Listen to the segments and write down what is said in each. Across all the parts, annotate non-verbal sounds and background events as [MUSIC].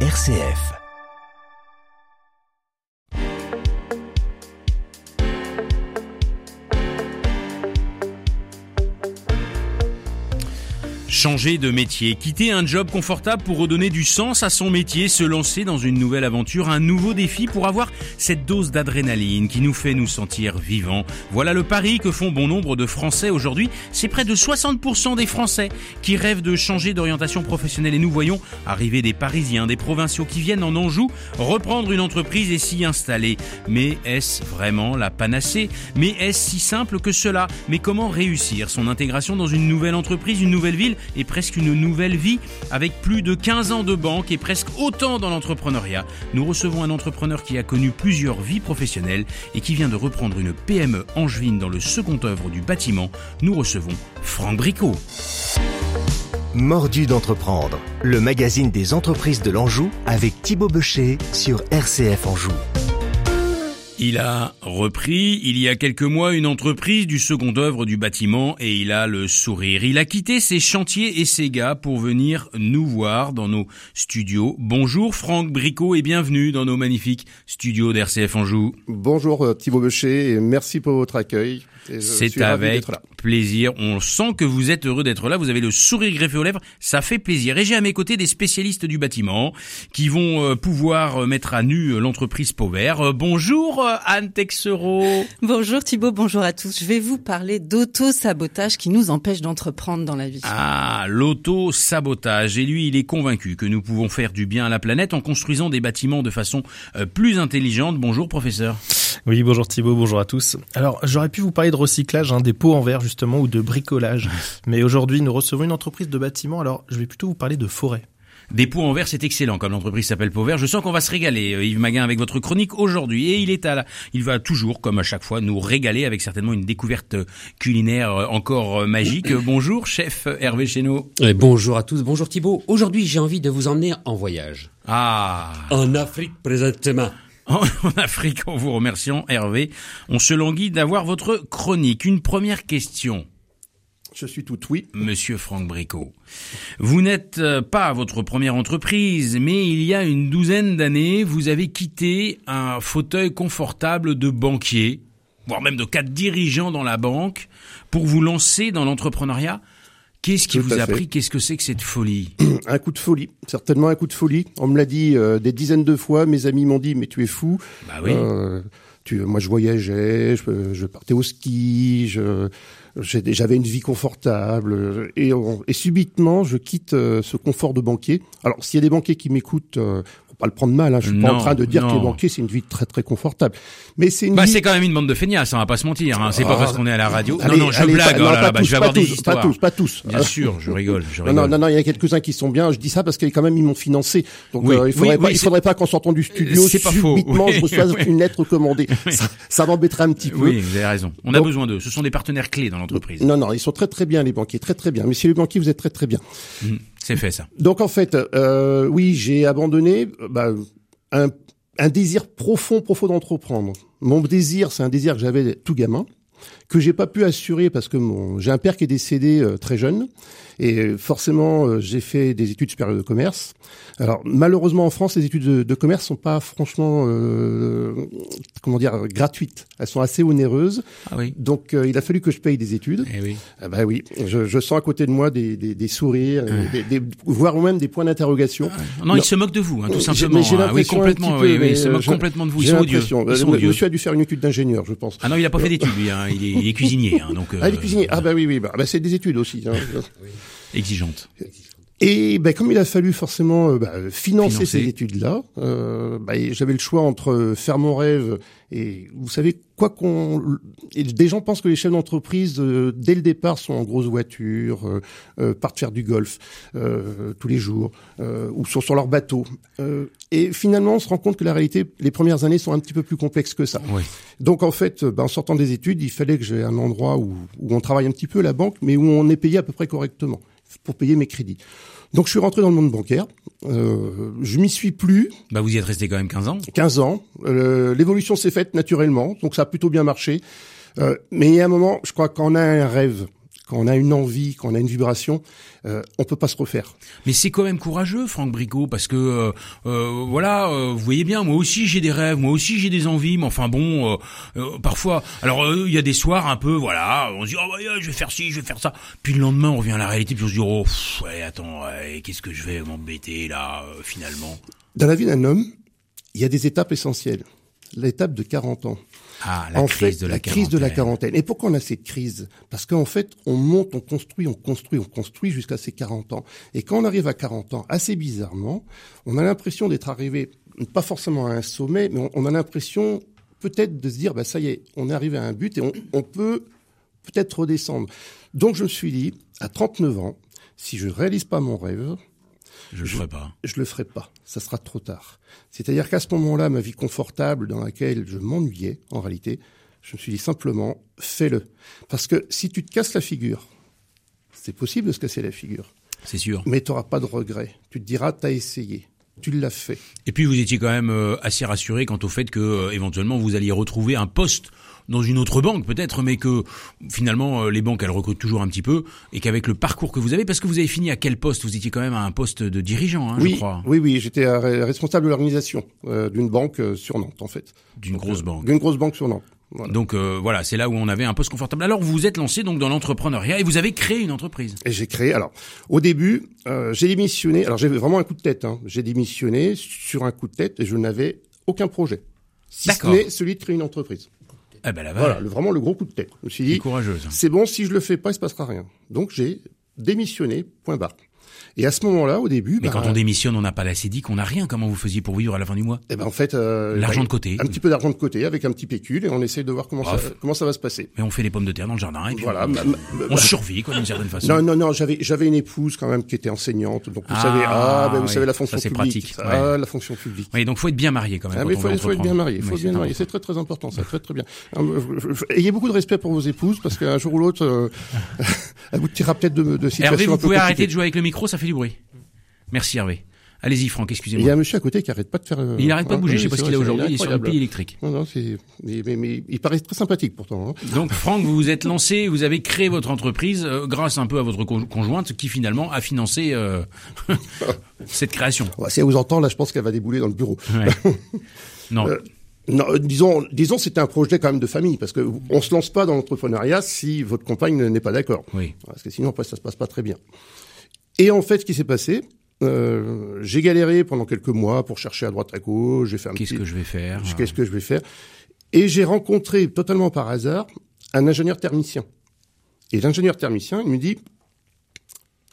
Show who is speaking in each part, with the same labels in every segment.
Speaker 1: RCF.
Speaker 2: Changer de métier, quitter un job confortable pour redonner du sens à son métier, se lancer dans une nouvelle aventure, un nouveau défi pour avoir cette dose d'adrénaline qui nous fait nous sentir vivants. Voilà le pari que font bon nombre de Français aujourd'hui. C'est près de 60% des Français qui rêvent de changer d'orientation professionnelle et nous voyons arriver des Parisiens, des provinciaux qui viennent en Anjou reprendre une entreprise et s'y installer. Mais est-ce vraiment la panacée? Mais est-ce si simple que cela? Mais comment réussir son intégration dans une nouvelle entreprise, une nouvelle ville et presque une nouvelle vie avec plus de 15 ans de banque et presque autant dans l'entrepreneuriat. Nous recevons un entrepreneur qui a connu plusieurs vies professionnelles et qui vient de reprendre une PME angevine dans le second œuvre du bâtiment. Nous recevons Franck Bricot.
Speaker 1: Mordu d'entreprendre, le magazine des entreprises de l'Anjou avec Thibaut Becher sur RCF Anjou.
Speaker 2: Il a repris il y a quelques mois une entreprise du second œuvre du bâtiment et il a le sourire. Il a quitté ses chantiers et ses gars pour venir nous voir dans nos studios. Bonjour Franck Bricot et bienvenue dans nos magnifiques studios d'RCF Anjou.
Speaker 3: Bonjour euh, Thibaut Becher et merci pour votre accueil.
Speaker 2: C'est avec plaisir. On sent que vous êtes heureux d'être là. Vous avez le sourire greffé aux lèvres. Ça fait plaisir. Et j'ai à mes côtés des spécialistes du bâtiment qui vont euh, pouvoir euh, mettre à nu l'entreprise Pauvert. Bonjour Anne Texero.
Speaker 4: Bonjour Thibault, bonjour à tous. Je vais vous parler d'auto-sabotage qui nous empêche d'entreprendre dans la vie.
Speaker 2: Ah, l'auto-sabotage. Et lui, il est convaincu que nous pouvons faire du bien à la planète en construisant des bâtiments de façon plus intelligente. Bonjour professeur.
Speaker 5: Oui, bonjour Thibault, bonjour à tous. Alors, j'aurais pu vous parler de recyclage, hein, des pots en verre justement, ou de bricolage. [LAUGHS] Mais aujourd'hui, nous recevons une entreprise de bâtiment, alors je vais plutôt vous parler de forêt.
Speaker 2: Des pots en verre, c'est excellent, comme l'entreprise s'appelle Pot Vert. Je sens qu'on va se régaler, euh, Yves Maguin, avec votre chronique aujourd'hui. Et il est à la... il va toujours, comme à chaque fois, nous régaler avec certainement une découverte culinaire euh, encore euh, magique. [CLEARS THROAT] Bonjour, chef Hervé Chéneau.
Speaker 6: bonjour à tous, bonjour Thibault. Aujourd'hui, j'ai envie de vous emmener en voyage.
Speaker 2: Ah.
Speaker 6: En Afrique présentement. [LAUGHS]
Speaker 2: En Afrique, en vous remerciant, Hervé. On se languit d'avoir votre chronique. Une première question.
Speaker 3: Je suis tout oui.
Speaker 2: Monsieur Franck Bricot, vous n'êtes euh, pas votre première entreprise, mais il y a une douzaine d'années, vous avez quitté un fauteuil confortable de banquier, voire même de quatre dirigeants dans la banque, pour vous lancer dans l'entrepreneuriat. Qu'est-ce qui vous a pris? Qu'est-ce que c'est que cette folie? [CLEARS THROAT]
Speaker 3: Un coup de folie, certainement un coup de folie. On me l'a dit euh, des dizaines de fois. Mes amis m'ont dit mais tu es fou.
Speaker 2: Bah oui. Euh,
Speaker 3: tu, moi je voyageais, je, je partais au ski, je j'avais une vie confortable et, et, subitement je quitte euh, ce confort de banquier. Alors s'il y a des banquiers qui m'écoutent, euh, pas le prendre mal. Hein. Je suis pas en train de dire que les banquiers c'est une vie très très confortable, mais c'est une.
Speaker 2: Bah
Speaker 3: vie...
Speaker 2: c'est quand même une bande de feignasses, on va pas se mentir. Hein. C'est pas parce qu'on est à la radio. non non, je blague. oh là, là, bah, je vais avoir
Speaker 3: tous,
Speaker 2: des histoires.
Speaker 3: Pas tous, pas tous.
Speaker 2: Bien sûr, je rigole, je rigole.
Speaker 3: Non non non, il y a quelques uns qui sont bien. Je dis ça parce que quand même ils m'ont financé. Donc oui, euh, il faudrait oui, pas, il faudrait pas qu'en sortant du studio subitement je reçoive une lettre commandée. Ça, ça m'embêterait un petit peu.
Speaker 2: Oui, vous avez raison. On a besoin d'eux. Ce sont des partenaires clés dans
Speaker 3: Non non, ils sont très très bien les banquiers, très très bien. Monsieur les banquiers, vous êtes très très bien.
Speaker 2: Mmh, c'est fait ça.
Speaker 3: Donc en fait, euh, oui, j'ai abandonné. Bah, un, un désir profond, profond d'entreprendre. Mon désir, c'est un désir que j'avais tout gamin, que j'ai pas pu assurer parce que mon, j'ai un père qui est décédé euh, très jeune et forcément euh, j'ai fait des études supérieures de commerce. Alors malheureusement en France, les études de, de commerce sont pas franchement euh, comment dire gratuites. Elles sont assez onéreuses.
Speaker 2: Ah oui.
Speaker 3: Donc euh, il a fallu que je paye des études.
Speaker 2: Eh oui.
Speaker 3: Ah bah oui, je, je, sens à côté de moi des, des, des sourires, ah. des, des, voire même des points d'interrogation.
Speaker 2: Ah. Non, non, il se moque de vous, hein, tout simplement. J'ai hein. oui, complètement. Peu, oui, oui, il se moque complètement de vous. Ils sont odieux. Ils sont odieux.
Speaker 3: Monsieur a dû faire une étude d'ingénieur, je pense.
Speaker 2: Ah non, il a pas fait d'études lui. Hein. Il, est, il est cuisinier. Hein, donc,
Speaker 3: ah, il est cuisinier. Ah bah oui, oui. Bah, bah c'est des études aussi. Hein. [LAUGHS]
Speaker 2: oui. Exigeantes.
Speaker 3: Et ben, comme il a fallu forcément euh, bah, financer, financer, ces études-là, euh, bah, j'avais le choix entre faire mon rêve et vous savez quoi qu'on. Des gens pensent que les chefs d'entreprise euh, dès le départ sont en grosse voiture, euh, euh, partent faire du golf tous les jours ou sont sur leur bateau. et finalement, on se rend compte que la réalité, les premières années sont un petit peu plus complexes que ça.
Speaker 2: Oui.
Speaker 3: Donc en fait, ben, en sortant des études, il fallait que j'ai un endroit où, où on travaille un petit peu la banque, mais où on est payé à peu près correctement pour payer mes crédits. Donc je suis rentré dans le monde bancaire. Euh, je m'y suis plus.
Speaker 2: Bah vous y êtes resté quand même 15 ans.
Speaker 3: 15 ans. Euh, L'évolution s'est faite naturellement, donc ça a plutôt bien marché. Euh, mais il y a un moment, je crois qu'on a un rêve, quand on a une envie, quand on a une vibration, euh, on peut pas se refaire.
Speaker 2: Mais c'est quand même courageux, Franck Bricot, parce que euh, euh, voilà, euh, vous voyez bien, moi aussi j'ai des rêves, moi aussi j'ai des envies, mais enfin bon, parfois, alors il y a des soirs un peu, voilà, on se dit oh bah, je vais faire ci, je vais faire ça, puis le lendemain on revient à la réalité, puis on se dit oh pff, ouais, attends, ouais, qu'est-ce que je vais m'embêter là finalement?
Speaker 3: Dans la vie d'un homme, il y a des étapes essentielles. L'étape de 40 ans.
Speaker 2: Ah, la
Speaker 3: en
Speaker 2: crise
Speaker 3: fait,
Speaker 2: de la,
Speaker 3: crise de la
Speaker 2: quarantaine.
Speaker 3: Et pourquoi on a cette crise? Parce qu'en fait, on monte, on construit, on construit, on construit jusqu'à ces 40 ans. Et quand on arrive à 40 ans, assez bizarrement, on a l'impression d'être arrivé, pas forcément à un sommet, mais on, on a l'impression peut-être de se dire, bah ça y est, on est arrivé à un but et on, on peut peut-être redescendre. Donc je me suis dit, à 39 ans, si je réalise pas mon rêve,
Speaker 2: Je le ferai pas.
Speaker 3: je le ferai pas. Ça sera trop tard. C'est-à-dire qu'à ce moment-là, ma vie confortable dans laquelle je m'ennuyais, en réalité, je me suis dit simplement, fais-le. Parce que si tu te casses la figure, c'est possible de se casser la figure,
Speaker 2: C'est sûr.
Speaker 3: mais tu n'auras pas de regret. Tu te diras, t'as essayé. Tu l'as fait.
Speaker 2: Et puis vous étiez quand même euh, assez rassuré quant au fait que euh, éventuellement vous alliez retrouver un poste dans une autre banque peut-être, mais que finalement euh, les banques elles recrutent toujours un petit peu et qu'avec le parcours que vous avez, parce que vous avez fini à quel poste? Vous étiez quand même à un poste de dirigeant, hein, je
Speaker 3: oui,
Speaker 2: crois,
Speaker 3: oui, oui, j'étais re- responsable de l'organisation euh, d'une banque euh, sur Nantes, en fait.
Speaker 2: d'une grosse
Speaker 3: euh,
Speaker 2: banque.
Speaker 3: D'une grosse banque sur Nantes. Voilà.
Speaker 2: Donc euh, voilà, c'est là où on avait un poste confortable. Alors vous vous êtes lancé donc dans l'entrepreneuriat et vous avez créé une entreprise.
Speaker 3: Et j'ai créé. Alors, au début, euh, j'ai démissionné. Alors, j'avais vraiment un coup de tête. Hein. J'ai démissionné sur un coup de tête et je n'avais aucun projet. Si ce n'est celui de créer une entreprise.
Speaker 2: Ah ben la
Speaker 3: Voilà, le- vraiment le gros coup de tête. Je me suis
Speaker 2: c'est
Speaker 3: dit,
Speaker 2: courageuse.
Speaker 3: c'est bon, si je le fais pas, il se passera rien. Donc, j'ai démissionné, point barre. Et à ce moment-là, au début,
Speaker 2: Mais
Speaker 3: bah,
Speaker 2: quand on démissionne, on n'a pas l'acédique, on n'a rien. Comment vous faisiez pour vivre à la fin du mois?
Speaker 3: Eh ben, en fait, euh,
Speaker 2: L'argent
Speaker 3: bah,
Speaker 2: de côté.
Speaker 3: un petit peu d'argent de côté avec un petit pécule et on essaye de voir comment ça, comment ça va se passer.
Speaker 2: Mais on fait les pommes de terre dans le jardin et puis
Speaker 3: Voilà.
Speaker 2: on,
Speaker 3: ma-
Speaker 2: on survit quoi d'une certaine façon.
Speaker 3: Non, non, non, j'avais, j'avais une épouse quand même qui était enseignante, donc vous
Speaker 2: Ah,
Speaker 3: savez, ah, ben vous
Speaker 2: oui,
Speaker 3: savez la
Speaker 2: ça,
Speaker 3: fonction
Speaker 2: c'est
Speaker 3: publique,
Speaker 2: pratique,
Speaker 3: ah, la fonction publique.
Speaker 2: Oui, donc faut être bien marié quand même.
Speaker 3: Ah,
Speaker 2: quand
Speaker 3: mais
Speaker 2: on
Speaker 3: faut, être bien marié, faut
Speaker 2: Oui,
Speaker 3: bien marié,
Speaker 2: important.
Speaker 3: c'est très très important, ça, très très bien. Je- Ayez beaucoup de respect pour vos épouses parce qu'un jour ou l'autre, euh, [LAUGHS] elle vous tirera peut-être de, de situations
Speaker 2: Hervé, vous pouvez arrêter de jouer avec le micro, ça fait du bruit. Merci Hervé. Allez-y Franck,
Speaker 3: Il y a
Speaker 2: excusez-moi.
Speaker 3: un monsieur à côté qui arrête pas de faire. euh,
Speaker 2: Il n'arrête pas de bouger, je sais pas ce qu'il a aujourd'hui, il est sur une pile électrique.
Speaker 3: Non, non, c'est, mais, mais, mais il paraît très sympathique pourtant. hein.
Speaker 2: Donc Franck, vous vous êtes lancé, vous avez créé votre entreprise euh, grâce un peu à votre con- conjointe qui finalement a financé euh, [LAUGHS] cette création.
Speaker 3: Ouais, Si elle vous entend, là, je pense qu'elle va débouler dans le bureau.
Speaker 2: Ouais. [LAUGHS] Non,
Speaker 3: Euh, Non, disons, disons, c'était un projet quand même de famille, parce que on se lance pas dans l'entrepreneuriat si votre compagne n'est pas d'accord,
Speaker 2: oui.
Speaker 3: parce que sinon après ça se passe pas très bien. Et en fait, ce qui s'est passé, euh, j'ai galéré pendant quelques mois pour chercher à droite à gauche, j'ai fait un
Speaker 2: Qu'est-ce
Speaker 3: petit,
Speaker 2: que je vais faire
Speaker 3: qu'est-ce que je vais faire, et j'ai rencontré totalement par hasard un ingénieur thermicien. Et l'ingénieur thermicien, il me dit,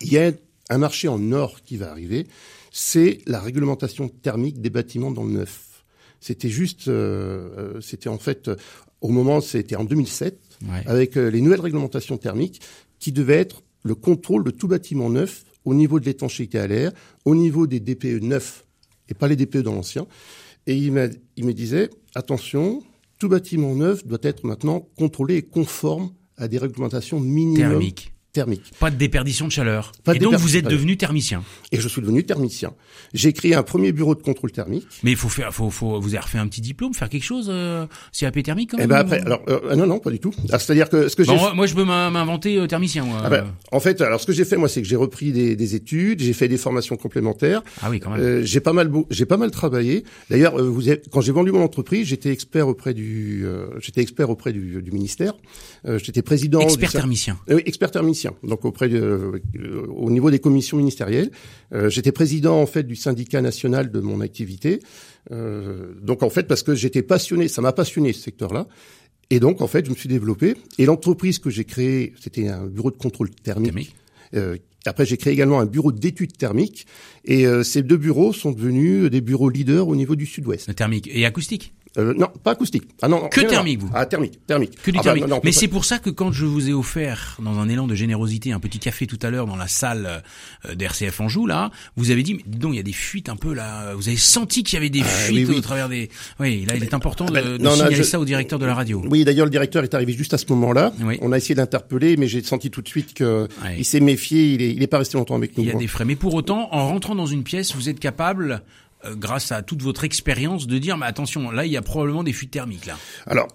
Speaker 3: il y a un marché en or qui va arriver, c'est la réglementation thermique des bâtiments dans le neuf. C'était juste, euh, euh, c'était en fait, euh, au moment, c'était en 2007,
Speaker 2: Ouais.
Speaker 3: avec euh, les nouvelles réglementations thermiques, qui devaient être le contrôle de tout bâtiment neuf au niveau de l'étanchéité à l'air, au niveau des DPE neufs, et pas les DPE dans l'ancien. Et il, me disait, attention, tout bâtiment neuf doit être maintenant contrôlé et conforme à des réglementations
Speaker 2: Thermique.
Speaker 3: Thermiques.
Speaker 2: Pas de déperdition de chaleur.
Speaker 3: Pas de
Speaker 2: et donc vous êtes devenu thermicien.
Speaker 3: Et je suis devenu thermicien. J'ai créé un premier bureau de contrôle thermique.
Speaker 2: Mais il faut faire, faut, faut, vous avez refait un petit diplôme, faire quelque chose, euh, CAP thermique quand
Speaker 3: Et
Speaker 2: même.
Speaker 3: ben
Speaker 2: ou-
Speaker 3: après, alors euh, non non pas du tout. Ah, C'est-à-dire que ce que j'ai
Speaker 2: Bon, moi, je peux m'in- m'inventer euh, thermicien. Moi.
Speaker 3: Ah ben, en fait, alors ce que j'ai fait moi, c'est que j'ai repris des, des études, j'ai fait des formations complémentaires.
Speaker 2: ah oui, quand même.
Speaker 3: Euh, j'ai pas mal, j'ai pas mal travaillé. D'ailleurs, euh, vous quand j'ai vendu mon entreprise, j'étais expert auprès du, euh, j'étais expert auprès du, du ministère. J'étais président.
Speaker 2: Expert
Speaker 3: du-
Speaker 2: thermicien.
Speaker 3: Oui, expert thermicien. Donc auprès de, euh, au niveau des commissions ministérielles. Euh, j'étais président en fait du syndicat national de mon activité. Euh, donc en fait parce que j'étais passionné, ça m'a passionné ce secteur-là. Et donc en fait je me suis développé. Et l'entreprise que j'ai créée, c'était un bureau de contrôle thermique.
Speaker 2: Thermique.
Speaker 3: Euh, après, j'ai créé également un bureau d'études thermiques. Et euh, ces deux bureaux sont devenus des bureaux leaders au niveau du Sud-Ouest.
Speaker 2: Thermique et acoustique.
Speaker 3: Euh, non, pas acoustique. Ah non,
Speaker 2: Que thermique, vous
Speaker 3: Ah, thermique, thermique.
Speaker 2: Que du
Speaker 3: Ah bah,
Speaker 2: thermique.
Speaker 3: non,
Speaker 2: Mais c'est pour ça que quand je vous ai offert, dans un élan de générosité, un petit café tout à l'heure dans la salle euh, d'RCF Anjou, là, vous avez dit, mais dis donc, il y a des fuites un peu là. Vous avez senti qu'il y avait des fuites
Speaker 3: oui, oui.
Speaker 2: au travers des. Oui, là, il est important de,
Speaker 3: ben,
Speaker 2: de
Speaker 3: non, non,
Speaker 2: signaler
Speaker 3: je-
Speaker 2: ça au directeur de la radio.
Speaker 3: Oui, d'ailleurs, le directeur est arrivé juste à ce moment-là.
Speaker 2: Oui.
Speaker 3: On a essayé d'interpeller, mais j'ai senti tout de suite que il s'est méfié. Il est, il est pas resté longtemps avec nous.
Speaker 2: Il y a des frais. Mais pour autant, en rentrant dans une pièce, vous êtes capable, euh, grâce à toute votre expérience, de dire, mais attention, là, il y a probablement des fuites thermiques là.
Speaker 3: Alors,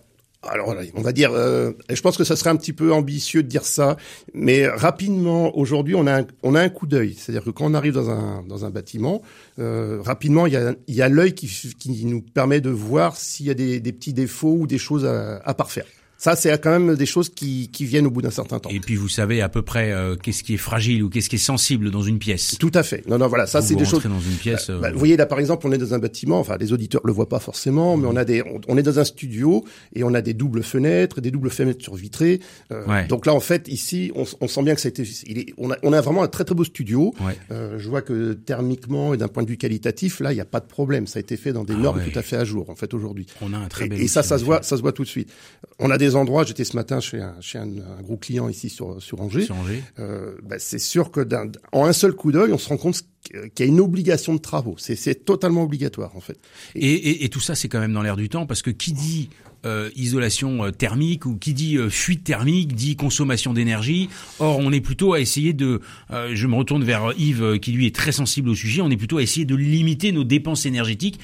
Speaker 3: alors, on va dire, euh, je pense que ça serait un petit peu ambitieux de dire ça, mais rapidement, aujourd'hui, on a un, on a un coup d'œil. C'est-à-dire que quand on arrive dans un, dans un bâtiment, euh, rapidement, il y a, il y a l'œil qui, qui nous permet de voir s'il y a des, des petits défauts ou des choses à, à parfaire. Ça, c'est quand même des choses qui, qui viennent au bout d'un certain temps.
Speaker 2: Et puis vous savez à peu près euh, qu'est-ce qui est fragile ou qu'est-ce qui est sensible dans une pièce.
Speaker 3: Tout à fait. Non, non, voilà, ça c'est des choses.
Speaker 2: dans une pièce. euh,
Speaker 3: Bah, vous voyez là par exemple, on est dans un bâtiment. Enfin, les auditeurs le voient pas forcément, mais on a des, on, on est dans un studio et on a des doubles fenêtres, des doubles fenêtres sur vitrées. Euh,
Speaker 2: Ouais.
Speaker 3: Donc là, en fait, ici, on, on sent bien que ça a été. Il est, on a, on a vraiment un très très beau studio.
Speaker 2: Ouais.
Speaker 3: Euh, je vois que thermiquement et d'un point de vue qualitatif, là, il n'y a pas de problème. Ça a été fait dans des
Speaker 2: Ah
Speaker 3: normes
Speaker 2: ouais.
Speaker 3: tout à fait à jour, en fait, aujourd'hui.
Speaker 2: On a un très
Speaker 3: Et,
Speaker 2: bel
Speaker 3: et ça, ça se voit, ça se voit tout de suite. On a des endroits. J'étais ce matin chez un, chez un, un gros client ici sur sur Angers.
Speaker 2: Sur Angers.
Speaker 3: Euh, bah, c'est sûr que d'un- en un seul coup d'œil, on se rend compte qu'il y a une obligation de travaux. C'est, c'est totalement obligatoire en fait.
Speaker 2: Et, et, et tout ça, c'est quand même dans l'air du temps, parce que qui dit euh, isolation euh, thermique ou qui dit euh, fuite thermique dit consommation d'énergie. Or, on est plutôt à essayer de. je me retourne vers Yves, qui lui est très sensible au sujet. On est plutôt à essayer de limiter nos dépenses énergétiques.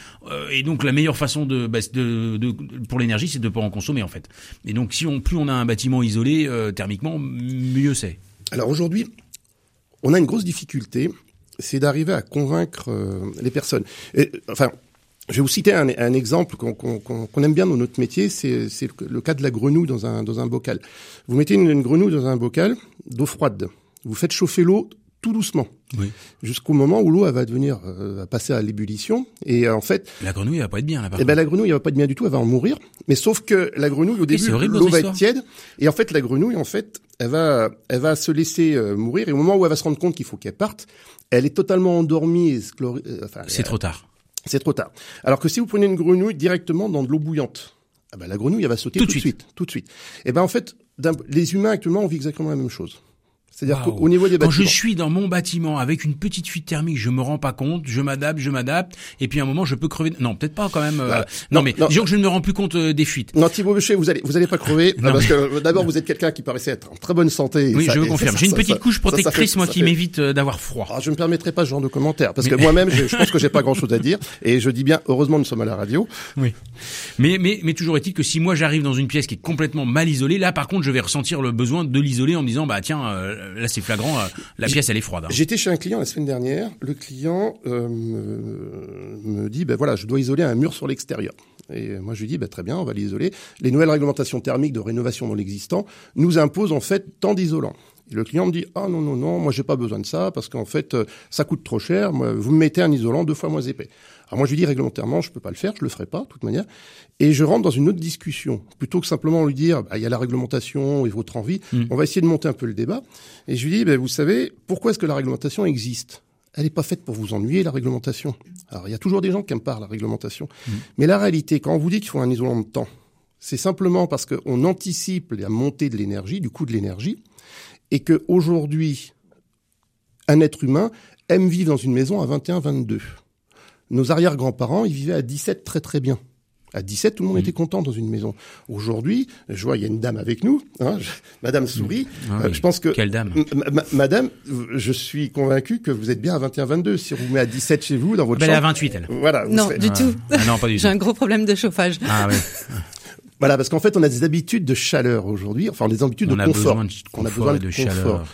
Speaker 2: Et donc, la meilleure façon de, bah, pour l'énergie, c'est de pas en consommer en fait. Et donc, si on plus on a un bâtiment isolé thermiquement, mieux c'est.
Speaker 3: Alors aujourd'hui, on a une grosse difficulté, c'est d'arriver à convaincre les personnes. Enfin, je vais vous citer un, un exemple qu'on, aime bien dans notre métier, c'est, le, cas de la grenouille dans un, dans un bocal. Vous mettez une, une grenouille dans un bocal d'eau froide. Vous faites chauffer l'eau tout doucement.
Speaker 2: Oui.
Speaker 3: Jusqu'au moment où l'eau va devenir euh, va passer à l'ébullition et euh, en fait
Speaker 2: La grenouille elle va pas être bien là.
Speaker 3: Eh ben la grenouille elle va pas être bien du tout, elle va en mourir. Mais sauf que la grenouille au début l'eau va être tiède et en fait la grenouille en fait elle va elle va se laisser euh, mourir et au moment où elle va se rendre compte qu'il faut qu'elle parte, elle est totalement endormie et euh, enfin,
Speaker 2: c'est trop tard.
Speaker 3: C'est trop tard. Alors que si vous prenez une grenouille directement dans de l'eau bouillante, ah ben la grenouille elle va sauter
Speaker 2: Tout
Speaker 3: tout,
Speaker 2: de
Speaker 3: suite, tout de suite. Et ben en fait les humains actuellement on vit exactement la même chose. C'est-à-dire qu'au niveau des
Speaker 2: Quand je
Speaker 3: bâtiments
Speaker 2: suis dans mon bâtiment avec une petite fuite thermique, je me rends pas compte, je m'adapte, je m'adapte, et puis à un moment je peux crever. Non, peut-être pas quand même. euh,
Speaker 3: Bah,
Speaker 2: non,
Speaker 3: non,
Speaker 2: mais
Speaker 3: non.
Speaker 2: disons que je ne me rends plus compte euh, des fuites.
Speaker 3: Non, Thibaut Bechet, vous allez, vous allez pas crever, [LAUGHS]
Speaker 2: Non,
Speaker 3: parce que euh, d'abord vous êtes quelqu'un qui paraissait être en très bonne santé. et
Speaker 2: Oui,
Speaker 3: ça-
Speaker 2: je vous confirme. J'ai une petite
Speaker 3: ça-
Speaker 2: couche
Speaker 3: ça
Speaker 2: protectrice, moi, qui
Speaker 3: fait-
Speaker 2: m'évite euh, d'avoir froid.
Speaker 3: Ah, je ne permettrai pas ce genre de commentaires parce que moi-même, [LAUGHS] je, pense que j'ai pas grand-chose à dire et je dis bien heureusement nous sommes à la radio.
Speaker 2: Oui. Mais, mais, mais toujours est-il que si moi j'arrive dans une pièce qui est complètement mal isolée, là par contre je vais ressentir le besoin de l'isoler en me disant bah tiens là c'est flagrant, euh, la pièce elle est froide. hein.
Speaker 3: J'étais chez un client la semaine dernière. Le client euh, me, me dit ben voilà, je dois isoler un mur sur l'extérieur. Et moi je lui dis ben très bien, on va l'isoler. Les nouvelles réglementations thermiques de rénovation dans l'existant nous imposent en fait tant d'isolants. Et le client me dit ah non non non, moi j'ai pas besoin de ça parce qu'en fait euh, ça coûte trop cher. Moi, vous me mettez un isolant deux fois moins épais. Alors moi je lui dis réglementairement je peux pas le faire, je le ferai pas de toute manière. Et je rentre dans une autre discussion plutôt que simplement lui dire bah, il y a la réglementation et votre envie.
Speaker 2: Mm.
Speaker 3: On va essayer de monter un peu le débat. Et je lui dis ben vous savez pourquoi est-ce que la réglementation existe? Elle n'est pas faite pour vous ennuyer, la réglementation. Alors, il y a toujours des gens qui aiment pas la réglementation. Mais la réalité, quand on vous dit qu'il faut un isolant de temps, c'est simplement parce qu'on anticipe la montée de l'énergie, du coût de l'énergie, et que aujourd'hui, un être humain aime vivre dans une maison à 21, 22. Nos arrière-grands-parents, ils vivaient à 17 très très bien. À 17, tout le monde était content dans une maison. Aujourd'hui, je vois, il y a une dame avec nous, hein, je- Madame Souris.
Speaker 2: Ah
Speaker 3: Euh,
Speaker 2: oui.
Speaker 3: je pense que
Speaker 2: Quelle dame
Speaker 3: ma- Madame, je suis convaincu que vous êtes bien à 21-22. Si on vous met à 17 chez vous, dans votre
Speaker 2: Ben, elle est à
Speaker 3: chambre...
Speaker 2: 28 elle.
Speaker 3: Voilà,
Speaker 4: Non,
Speaker 3: serez-
Speaker 4: du tout.
Speaker 2: Ah non pas du [LAUGHS] tout.
Speaker 4: J'ai un gros problème de chauffage.
Speaker 2: Ah ouais.
Speaker 3: voilà, parce qu'en fait, on a des habitudes de chaleur aujourd'hui, enfin, des habitudes
Speaker 2: On
Speaker 3: de confort.
Speaker 2: besoin de
Speaker 3: On a besoin de
Speaker 2: de
Speaker 3: confort.
Speaker 2: chaleur.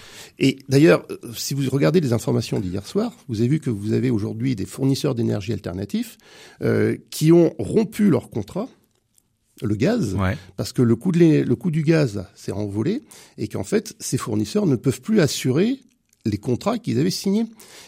Speaker 3: Et d'ailleurs, euh, si vous regardez les informations d'hier soir, vous avez vu que vous avez aujourd'hui des fournisseurs d'énergie alternatifs euh, qui ont rompu leur contrat, le gaz,
Speaker 2: Ouais.
Speaker 3: parce que le coût, de l'é- le coût du gaz s'est envolé et qu'en fait, ces fournisseurs ne peuvent plus assurer les contrats qu'ils avaient signés.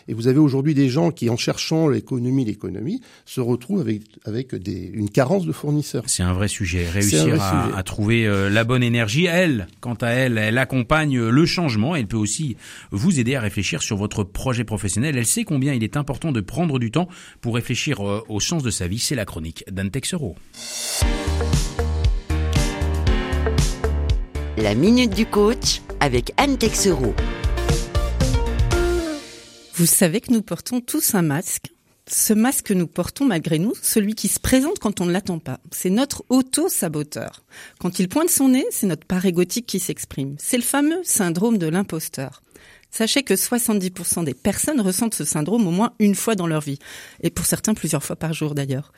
Speaker 3: Et vous avez aujourd'hui des gens qui, en cherchant l'économie, l'économie, se retrouvent avec, avec des, une carence de fournisseurs.
Speaker 2: C'est un vrai sujet. Réussir
Speaker 3: vrai
Speaker 2: à,
Speaker 3: sujet.
Speaker 2: à trouver euh, la bonne énergie. Elle, quant à elle, elle accompagne euh, le changement. Elle peut aussi vous aider à réfléchir sur votre projet professionnel. Elle sait combien il est important de prendre du temps pour réfléchir euh, au sens de sa vie. C'est la chronique d'Anne Texero.
Speaker 7: La minute du coach avec Anne Texereau.
Speaker 4: Vous savez que nous portons tous un masque. Ce masque que nous portons malgré nous, celui qui se présente quand on ne l'attend pas, c'est notre auto-saboteur. Quand il pointe son nez, c'est notre part égotique qui s'exprime. C'est le fameux syndrome de l'imposteur. Sachez que 70% des personnes ressentent ce syndrome au moins une fois dans leur vie, et pour certains plusieurs fois par jour d'ailleurs.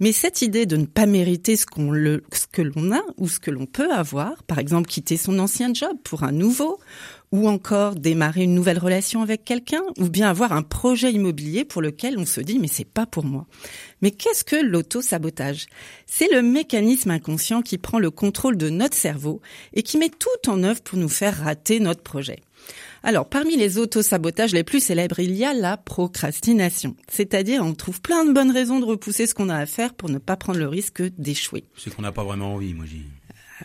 Speaker 4: Mais cette idée de ne pas mériter ce, qu'on le, ce que l'on a ou ce que l'on peut avoir, par exemple quitter son ancien job pour un nouveau, ou encore démarrer une nouvelle relation avec quelqu'un, ou bien avoir un projet immobilier pour lequel on se dit mais c'est pas pour moi. Mais qu'est-ce que l'auto-sabotage? C'est le mécanisme inconscient qui prend le contrôle de notre cerveau et qui met tout en œuvre pour nous faire rater notre projet. Alors, parmi les auto-sabotages les plus célèbres, il y a la procrastination. C'est-à-dire, on trouve plein de bonnes raisons de repousser ce qu'on a à faire pour ne pas prendre le risque d'échouer.
Speaker 2: C'est qu'on n'a pas vraiment envie, moi, j'ai.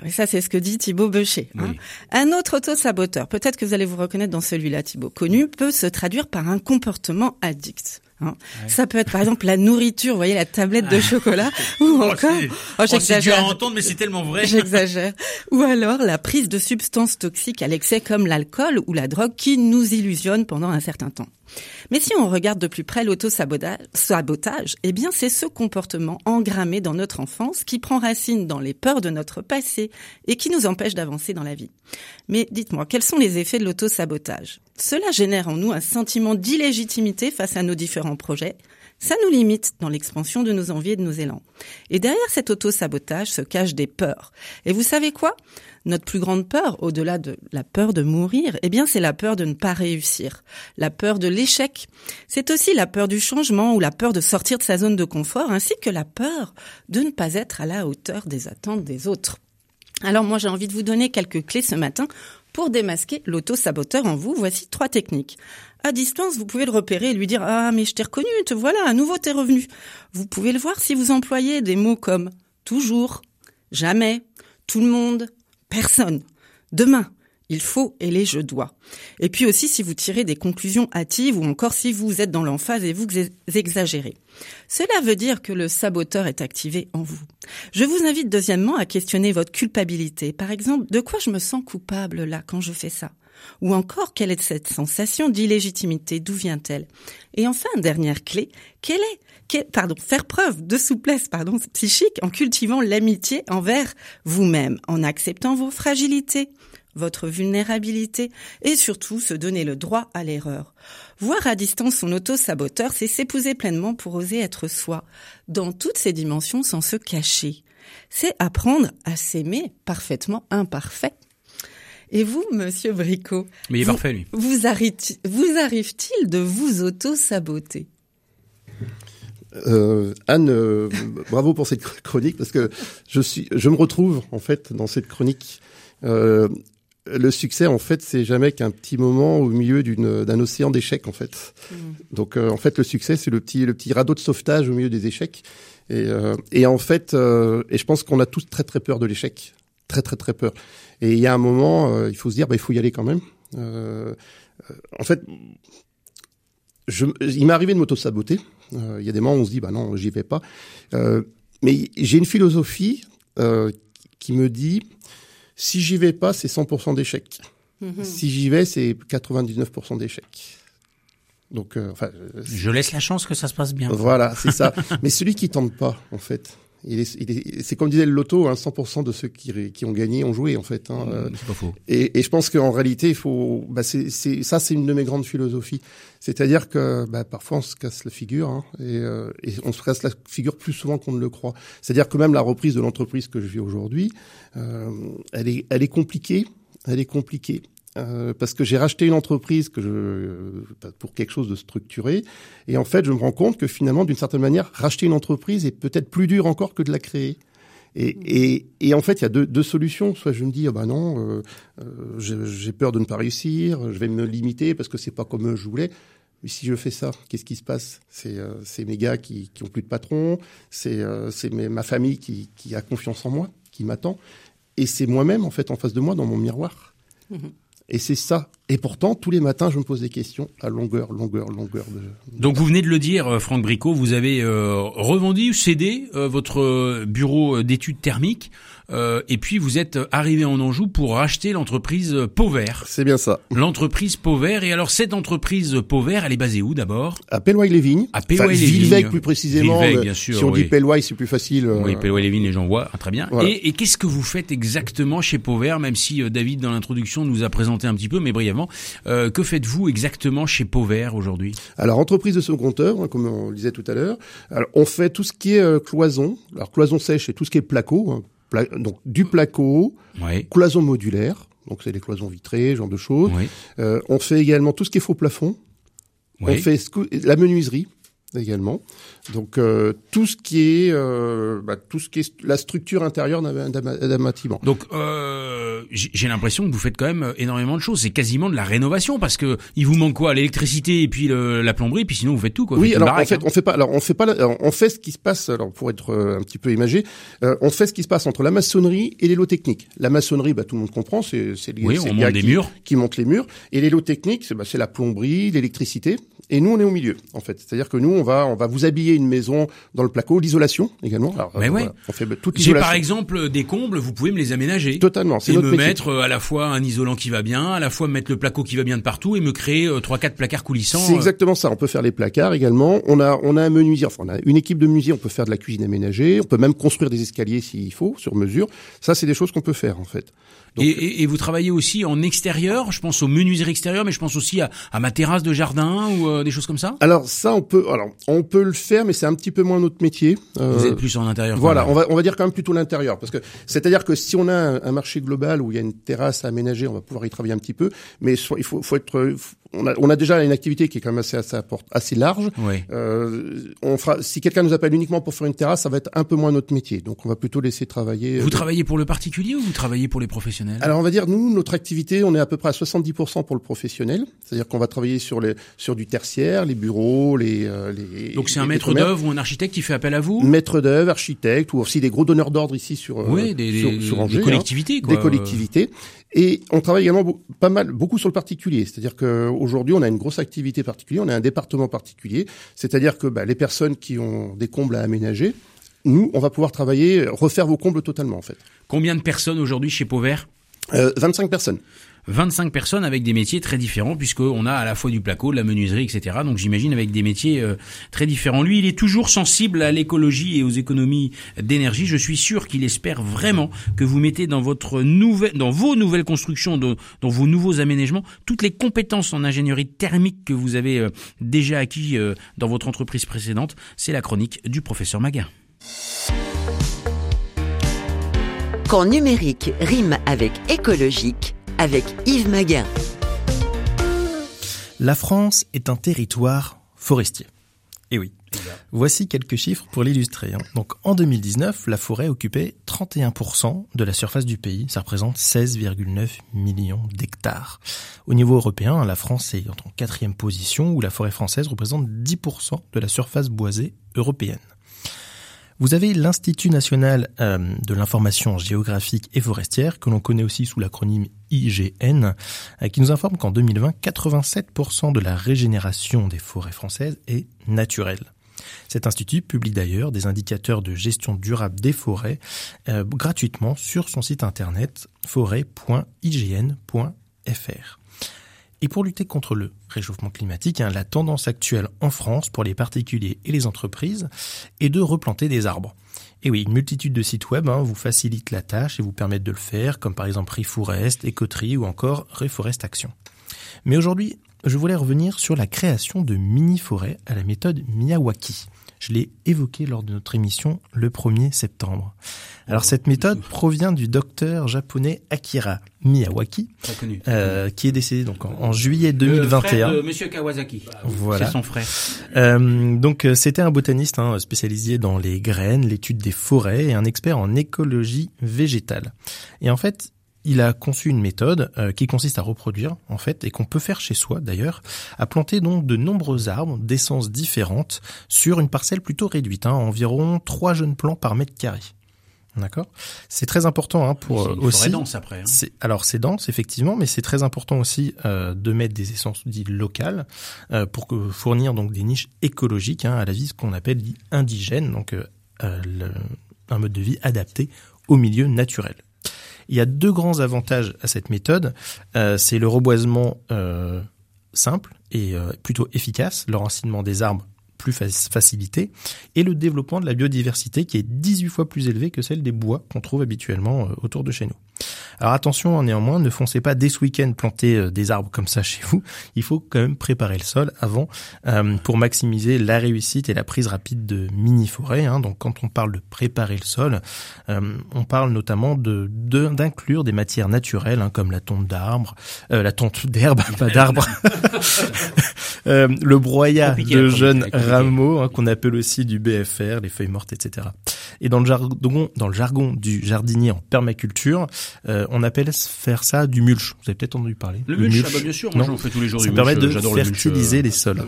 Speaker 4: Ah ça, c'est ce que dit Thibaut Becher. Hein. Un autre auto-saboteur, peut-être que vous allez vous reconnaître dans celui-là, Thibaut, connu, peut se traduire par un comportement addict. Hein. Ça peut être par exemple la nourriture, vous voyez la tablette de chocolat, [LAUGHS] ou
Speaker 2: Oh,
Speaker 4: encore, oh,
Speaker 2: oh, à
Speaker 4: j'exagère,
Speaker 2: entendre, mais c'est tellement vrai.
Speaker 4: j'exagère, ou alors la prise de substances toxiques à l'excès comme l'alcool ou la drogue qui nous illusionnent pendant un certain temps. Mais si on regarde de plus près l'auto-sabotage, eh bien c'est ce comportement engrammé dans notre enfance qui prend racine dans les peurs de notre passé et qui nous empêche d'avancer dans la vie. Mais dites-moi, quels sont les effets de l'auto-sabotage? Cela génère en nous un sentiment d'illégitimité face à nos différents projets. Ça nous limite dans l'expansion de nos envies et de nos élans. Et derrière cet auto-sabotage se cachent des peurs. Et vous savez quoi? Notre plus grande peur, au-delà de la peur de mourir, eh bien c'est la peur de ne pas réussir, la peur de l'échec. C'est aussi la peur du changement ou la peur de sortir de sa zone de confort, ainsi que la peur de ne pas être à la hauteur des attentes des autres. Alors moi j'ai envie de vous donner quelques clés ce matin pour démasquer l'auto-saboteur en vous. Voici trois techniques. À distance, vous pouvez le repérer et lui dire ah mais je t'ai reconnu, te voilà, à nouveau t'es revenu. Vous pouvez le voir si vous employez des mots comme toujours, jamais, tout le monde, personne, demain. Il faut et les je dois. Et puis aussi si vous tirez des conclusions hâtives ou encore si vous êtes dans l'emphase et vous exagérez. Cela veut dire que le saboteur est activé en vous. Je vous invite deuxièmement à questionner votre culpabilité. Par exemple, de quoi je me sens coupable là quand je fais ça? Ou encore, quelle est cette sensation d'illégitimité? D'où vient-elle? Et enfin, dernière clé, quelle est pardon, faire preuve de souplesse pardon, psychique en cultivant l'amitié envers vous-même, en acceptant vos fragilités, votre vulnérabilité et surtout se donner le droit à l'erreur. Voir à distance son auto-saboteur, c'est s'épouser pleinement pour oser être soi, dans toutes ses dimensions sans se cacher. C'est apprendre à s'aimer parfaitement imparfait. Et vous, monsieur Bricot,
Speaker 2: Mais il est
Speaker 4: vous-
Speaker 2: parfait, lui.
Speaker 4: vous arrive- vous arrive-t-il de vous auto-saboter?
Speaker 3: Euh, Anne, euh, bravo pour cette chronique parce que je suis, je me retrouve en fait dans cette chronique. Euh, le succès, en fait, c'est jamais qu'un petit moment au milieu d'une d'un océan d'échecs, en fait. Donc, euh, en fait, le succès, c'est le petit le petit radeau de sauvetage au milieu des échecs. Et, euh, et en fait, euh, et je pense qu'on a tous très très peur de l'échec, très très très peur. Et il y a un moment, euh, il faut se dire, bah, il faut y aller quand même. Euh, euh, en fait, je, il m'est arrivé de m'auto-saboter. Euh, Il y a des moments où on se dit, bah non, j'y vais pas. Euh, mais j'ai une philosophie euh, qui me dit, si j'y vais pas, c'est 100% d'échecs. Si j'y vais, c'est 99% d'échecs. Donc, euh, enfin, euh,
Speaker 6: Je laisse la chance que ça se passe bien.
Speaker 3: voilà, c'est ça. [LAUGHS] Mais celui qui tente pas, en fait, il est, il est, c'est comme disait le loto, hein, 100% de ceux qui, qui ont gagné ont joué, en fait. Hein, euh,
Speaker 2: C'est pas faux.
Speaker 3: et, et je pense qu'en réalité, il faut, bah c'est, c'est, ça, c'est une de mes grandes philosophies. C'est-à-dire que bah, parfois on se casse la figure, hein, et, euh, et on se casse la figure plus souvent qu'on ne le croit. C'est-à-dire que même la reprise de l'entreprise que je vis aujourd'hui, euh, elle est, elle est compliquée. Elle est compliquée. Euh, parce que j'ai racheté une entreprise que je, euh, pour quelque chose de structuré, et en fait, je me rends compte que finalement, d'une certaine manière, racheter une entreprise est peut-être plus dur encore que de la créer. Et, et, et en fait, il y a deux, deux solutions. Soit je me dis, ah bah non, euh, euh, j'ai peur de ne pas réussir, je vais me limiter parce que c'est pas comme je voulais. Mais si je fais ça, qu'est-ce qui se passe? C'est euh, mes gars qui, qui ont plus de patron, c'est euh, ma famille qui, qui a confiance en moi, qui m'attend, et c'est moi-même en fait en face de moi dans mon miroir. Et c'est ça. Et pourtant, tous les matins, je me pose des questions à longueur, longueur, longueur de.
Speaker 2: Donc vous venez de le dire, euh, Franck Bricot, vous avez euh, revendu ou cédé euh, votre euh, bureau euh, d'études thermiques euh, et puis vous êtes arrivé en Anjou pour racheter l'entreprise Pauvert.
Speaker 3: C'est bien ça.
Speaker 2: L'entreprise Pauvert. Et alors cette entreprise Pauvert, elle est basée où d'abord?
Speaker 3: À Pelloy-les-Vignes.
Speaker 2: À
Speaker 3: Enfin,
Speaker 2: Pelloy-les-Vignes.
Speaker 3: Villevec plus précisément.
Speaker 2: Bien sûr,
Speaker 3: si on
Speaker 2: oui.
Speaker 3: dit Pelloy, c'est plus facile.
Speaker 2: Oui, Pelloy-les-Vignes, les gens voient ah, très bien.
Speaker 3: Voilà.
Speaker 2: Et, et qu'est-ce que vous faites exactement chez Pauvert, même si euh, David dans l'introduction nous a présenté un petit peu, mais brièvement, euh, que faites-vous exactement chez Pauvert aujourd'hui?
Speaker 3: Alors, entreprise de second compteur, hein, comme on le disait tout à l'heure. On fait tout ce qui est euh, cloison. Alors, cloison sèche, c'est tout ce qui est placo. hein. Pla- donc, du placo,
Speaker 2: Oui.
Speaker 3: cloison modulaire. Donc, c'est des cloisons vitrées, ce genre de choses. Euh, on fait également tout ce qui est faux plafond. On fait la menuiserie également. Donc euh, tout ce qui est euh, bah, tout ce qui est la structure intérieure d'un bâtiment.
Speaker 2: Donc euh, j'ai l'impression que vous faites quand même euh, énormément de choses. C'est quasiment de la rénovation parce que il vous manque quoi? L'électricité et puis le- la plomberie, puis sinon vous faites tout quoi. Vous
Speaker 3: Oui, alors en fait,
Speaker 2: hein.
Speaker 3: on fait pas. Alors on fait pas. alors, on fait ce qui se passe. Alors pour être euh, un petit peu imagé, euh, on fait ce qui se passe entre la maçonnerie et les lots techniques. La maçonnerie, bah, tout le monde comprend. C'est c'est les-
Speaker 2: Oui, on
Speaker 3: les
Speaker 2: monte
Speaker 3: qui-
Speaker 2: murs.
Speaker 3: qui montent les murs. Et les lots techniques, c'est bah, la plomberie, l'électricité. Et nous, on est au milieu, en fait. C'est-à-dire que nous, on va on va vous habiller une maison dans le placo, l'isolation également. Alors,
Speaker 2: Mais
Speaker 3: euh,
Speaker 2: ouais.
Speaker 3: voilà, on fait toute
Speaker 2: J'ai par exemple des combles, vous pouvez me les aménager.
Speaker 3: Totalement, c'est
Speaker 2: Et
Speaker 3: notre
Speaker 2: me
Speaker 3: métier.
Speaker 2: mettre euh, à la fois un isolant qui va bien, à la fois me mettre le placo qui va bien de partout et me créer euh, trois quatre placards coulissants.
Speaker 3: C'est
Speaker 2: euh,
Speaker 3: exactement ça. On peut faire les placards également. On a, on a un menuisier. Enfin, on a une équipe de menuisiers. On peut faire de la cuisine aménagée. On peut même construire des escaliers s'il faut, sur mesure. Ça, c'est des choses qu'on peut faire, en fait. Donc-
Speaker 2: et, et- et vous travaillez aussi en extérieur, je pense aux menuiseries extérieures, mais je pense aussi à, à ma terrasse de jardin ou euh, des choses comme ça?
Speaker 3: Alors, ça, on peut, alors, on peut le faire, mais c'est un petit peu moins notre métier. Euh,
Speaker 2: Vous êtes plus en intérieur.
Speaker 3: Voilà, on va, on va dire quand même plutôt l'intérieur, parce que c'est-à-dire que si on a un, un marché global où il y a une terrasse à aménager, on va pouvoir y travailler un petit peu, mais so- il faut, faut être, on a, on a déjà une activité qui est quand même assez, assez, large.
Speaker 2: Oui.
Speaker 3: Euh, on fera, si quelqu'un nous appelle uniquement pour faire une terrasse, ça va être un peu moins notre métier. Donc, on va plutôt laisser travailler.
Speaker 2: Vous
Speaker 3: euh,
Speaker 2: travaillez pour le particulier ou vous travaillez pour les professionnels?
Speaker 3: Alors on va dire nous notre activité on est à peu près à 70% pour le professionnel, c'est-à-dire qu'on va travailler sur les sur du tertiaire, les bureaux, les euh, les
Speaker 2: Donc c'est un
Speaker 3: les
Speaker 2: maître d'œuvre ou un architecte qui fait appel à vous
Speaker 3: maître d'œuvre, architecte ou aussi des gros donneurs d'ordre ici sur euh,
Speaker 2: Oui, des,
Speaker 3: sur,
Speaker 2: des- des
Speaker 3: hein.
Speaker 2: collectivités. quoi.
Speaker 3: des collectivités. Et on travaille également pas mal, beaucoup sur le particulier. C'est-à-dire qu'aujourd'hui, on a une grosse activité particulière, on a un département particulier. C'est-à-dire que bah, les personnes qui ont des combles à aménager, nous, on va pouvoir travailler, refaire vos combles totalement, en fait.
Speaker 2: Combien de personnes aujourd'hui chez Pauvert?
Speaker 3: Euh, 25 personnes.
Speaker 2: 25 personnes avec des métiers très différents puisqu'on a à la fois du placo, de la menuiserie, etc. Donc j'imagine avec des métiers euh, très différents. Lui, il est toujours sensible à l'écologie et aux économies d'énergie. Je suis sûr qu'il espère vraiment que vous mettez dans votre nouvelle, dans vos nouvelles constructions, dans, vos nouveaux aménagements, toutes les compétences en ingénierie thermique que vous avez euh, déjà acquis euh, dans votre entreprise précédente. C'est la chronique du professeur Maga.
Speaker 7: Quand numérique rime avec écologique, avec Yves Maguin.
Speaker 5: La France est un territoire forestier. Et oui. Voici quelques chiffres pour l'illustrer. hein. Donc en 2019, la forêt occupait 31% de la surface du pays. Ça représente 16,9 millions d'hectares. Au niveau européen, la France est en quatrième position où la forêt française représente 10% de la surface boisée européenne. Vous avez l'Institut national euh, de l'information géographique et forestière, que l'on connaît aussi sous l'acronyme IGN, euh, qui nous informe qu'en 2020, 87% de la régénération des forêts françaises est naturelle. Cet institut publie d'ailleurs des indicateurs de gestion durable des forêts euh, gratuitement sur son site internet forêt.ign.fr. Et pour lutter contre le réchauffement climatique, hein, la tendance actuelle en France pour les particuliers et les entreprises est de replanter des arbres. Et oui, une multitude de sites web hein, vous facilitent la tâche et vous permettent de le faire, comme par exemple Reforest, Ecotree ou encore Reforest Action. Mais aujourd'hui, je voulais revenir sur la création de mini-forêts à la méthode Miyawaki. Je l'ai évoqué lors de notre émission le 1er septembre. Alors cette méthode provient du docteur japonais Akira Miyawaki, euh, qui est décédé donc en, en juillet 2021.
Speaker 2: Monsieur Kawasaki.
Speaker 5: Voilà.
Speaker 2: C'est son frère.
Speaker 5: Euh, donc euh, c'était un botaniste hein, spécialisé dans les graines, l'étude des forêts et un expert en écologie végétale. Et en fait, il a conçu une méthode euh, qui consiste à reproduire, en fait, et qu'on peut faire chez soi d'ailleurs, à planter donc de nombreux arbres d'essences différentes sur une parcelle plutôt réduite, hein, environ trois jeunes plants par mètre carré. D'accord? C'est très important hein, pour
Speaker 2: C'est
Speaker 5: euh,
Speaker 2: une
Speaker 5: aussi.
Speaker 2: dense après. hein.
Speaker 5: C'est- alors c'est dense effectivement, mais c'est très important aussi euh, de mettre des essences dites locales euh, pour que, fournir donc des niches écologiques hein, à la vie ce qu'on appelle dit indigène, donc euh, le- un mode de vie adapté au milieu naturel. Il y a deux grands avantages à cette méthode. Euh, c'est le reboisement euh, simple et euh, plutôt efficace, l'enracinement des arbres plus facilité, et le développement de la biodiversité qui est 18 fois plus élevé que celle des bois qu'on trouve habituellement autour de chez nous. Alors attention néanmoins, ne foncez pas dès ce week-end planter euh, des arbres comme ça chez vous. Il faut quand même préparer le sol avant euh, pour maximiser la réussite et la prise rapide de mini-forêts. Hein. Donc quand on parle de préparer le sol, euh, on parle notamment de d'inclure des matières naturelles hein, comme la tonte d'arbres, la tonte d'herbe, [LAUGHS] pas d'arbres, [LAUGHS] le broyat de jeunes rameaux hein, qu'on appelle aussi du BFR, les feuilles mortes, etc. Et dans le jargon, dans le jargon du jardinier en permaculture, euh, on appelle faire ça du mulch. Vous avez peut-être entendu parler.
Speaker 2: Le, mulch, ah bah bien sûr, moi j'en fais tous les jours
Speaker 5: ça
Speaker 2: du
Speaker 5: permet de
Speaker 2: fertiliser
Speaker 5: les sols.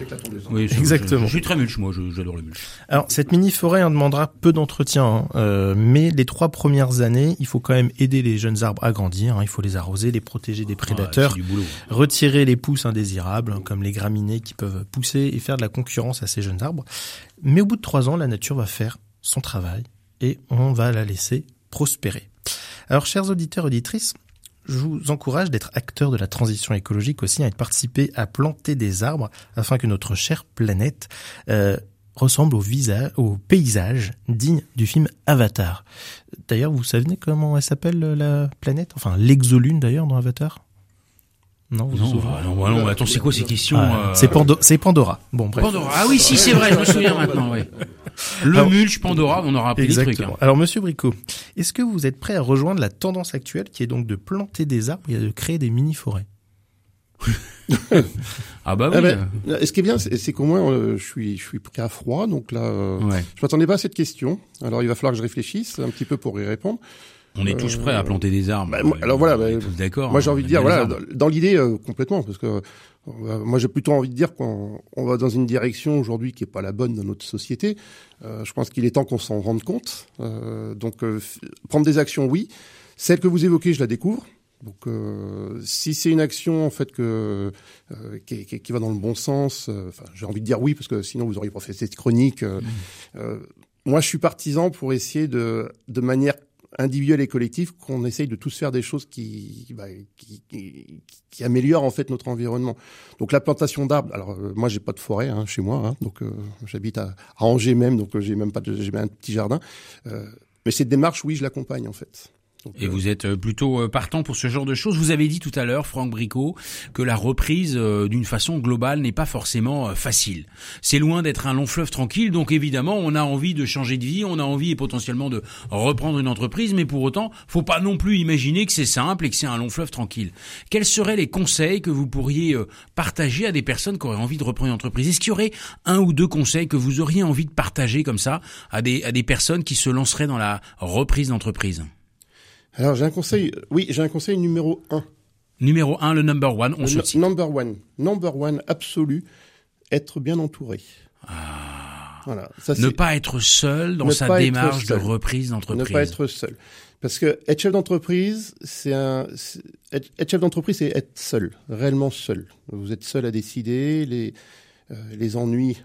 Speaker 2: Oui,
Speaker 5: exactement.
Speaker 2: Je, suis très mulch, moi, j'adore le mulch.
Speaker 5: Alors cette mini forêt en demandera peu d'entretien, hein. euh, mais les trois premières années, il faut quand même aider les jeunes arbres à grandir. Hein. Il faut les arroser, les protéger des prédateurs, retirer les pousses indésirables, hein, comme les graminées qui peuvent pousser et faire de la concurrence à ces jeunes arbres. Mais au bout de trois ans, la nature va faire son travail et on va la laisser prospérer. Alors, chers auditeurs, auditrices, je vous encourage d'être acteurs de la transition écologique aussi et de participer à planter des arbres afin que notre chère planète euh, ressemble au, visage, au paysage digne du film Avatar. D'ailleurs, vous savez comment elle s'appelle la planète? Enfin, l'exolune d'ailleurs dans Avatar?
Speaker 2: Non, vous non, bah, non, bah, non, attends, c'est quoi ces questions
Speaker 5: ah, euh C'est Pandora. Bon, bref.
Speaker 2: Pandora. Ah oui, si, c'est vrai, je me souviens [LAUGHS] maintenant, oui. Le mulch, Pandora, on aura appris
Speaker 5: exactement.
Speaker 2: des trucs. Hein.
Speaker 5: Alors, monsieur Bricot, est-ce que vous êtes prêt à rejoindre la tendance actuelle qui est donc de planter des arbres et de créer des mini-forêts? [LAUGHS]
Speaker 2: Ah bah oui. Ah ben,
Speaker 3: ce qui est bien, c'est qu'au moins euh, je suis je suis pris à froid, donc là, euh, je m'attendais pas à cette question. Alors il va falloir que je réfléchisse un petit peu pour y répondre.
Speaker 2: On est tous prêts à planter des arbres.
Speaker 3: Bah, alors voilà, bah,
Speaker 2: d'accord.
Speaker 3: Moi j'ai envie de dire voilà, dans, l'idée euh, complètement, parce que euh, moi j'ai plutôt envie de dire qu'on on va dans une direction aujourd'hui qui est pas la bonne dans notre société. Euh, je pense qu'il est temps qu'on s'en rende compte. donc prendre des actions, oui. Celle que vous évoquez, je la découvre. Donc, si c'est une action en fait que qui, qui, qui, va dans le bon sens, enfin, j'ai envie de dire oui parce que sinon vous auriez pas fait cette chronique. Mmh. moi, je suis partisan pour essayer de de manière individuel et collectif qu'on essaye de tous faire des choses qui, bah, qui, qui, qui, améliorent en fait notre environnement. Donc la plantation d'arbres. Alors euh, moi j'ai pas de forêt hein, chez moi, hein, donc euh, j'habite à, Angers même, donc euh, j'ai même pas j'ai un petit jardin. mais cette démarche, oui, je l'accompagne en fait.
Speaker 2: Et vous êtes euh, plutôt euh, partant pour ce genre de choses. Vous avez dit tout à l'heure, Franck Bricot, que la reprise euh, d'une façon globale n'est pas forcément facile. C'est loin d'être un long fleuve tranquille, donc évidemment, on a envie de changer de vie, on a envie et potentiellement de reprendre une entreprise, mais pour autant, faut pas non plus imaginer que c'est simple et que c'est un long fleuve tranquille. Quels seraient les conseils que vous pourriez partager à des personnes qui auraient envie de reprendre une entreprise? Est-ce qu'il y aurait un ou deux conseils que vous auriez envie de partager comme ça à des, à des personnes qui se lanceraient dans la reprise d'entreprise?
Speaker 3: Alors j'ai un conseil, oui, j'ai un conseil numéro un.
Speaker 2: Numéro un, le number one, on se
Speaker 3: Number one, number one absolu, être bien entouré.
Speaker 2: Ah. Voilà. Ça, ne pas être seul dans sa démarche de reprise d'entreprise.
Speaker 3: Ne pas être seul. Parce que être chef d'entreprise, c'est un, être, chef d'entreprise, c'est être seul, réellement seul. Vous êtes seul à décider, les, euh, les ennuis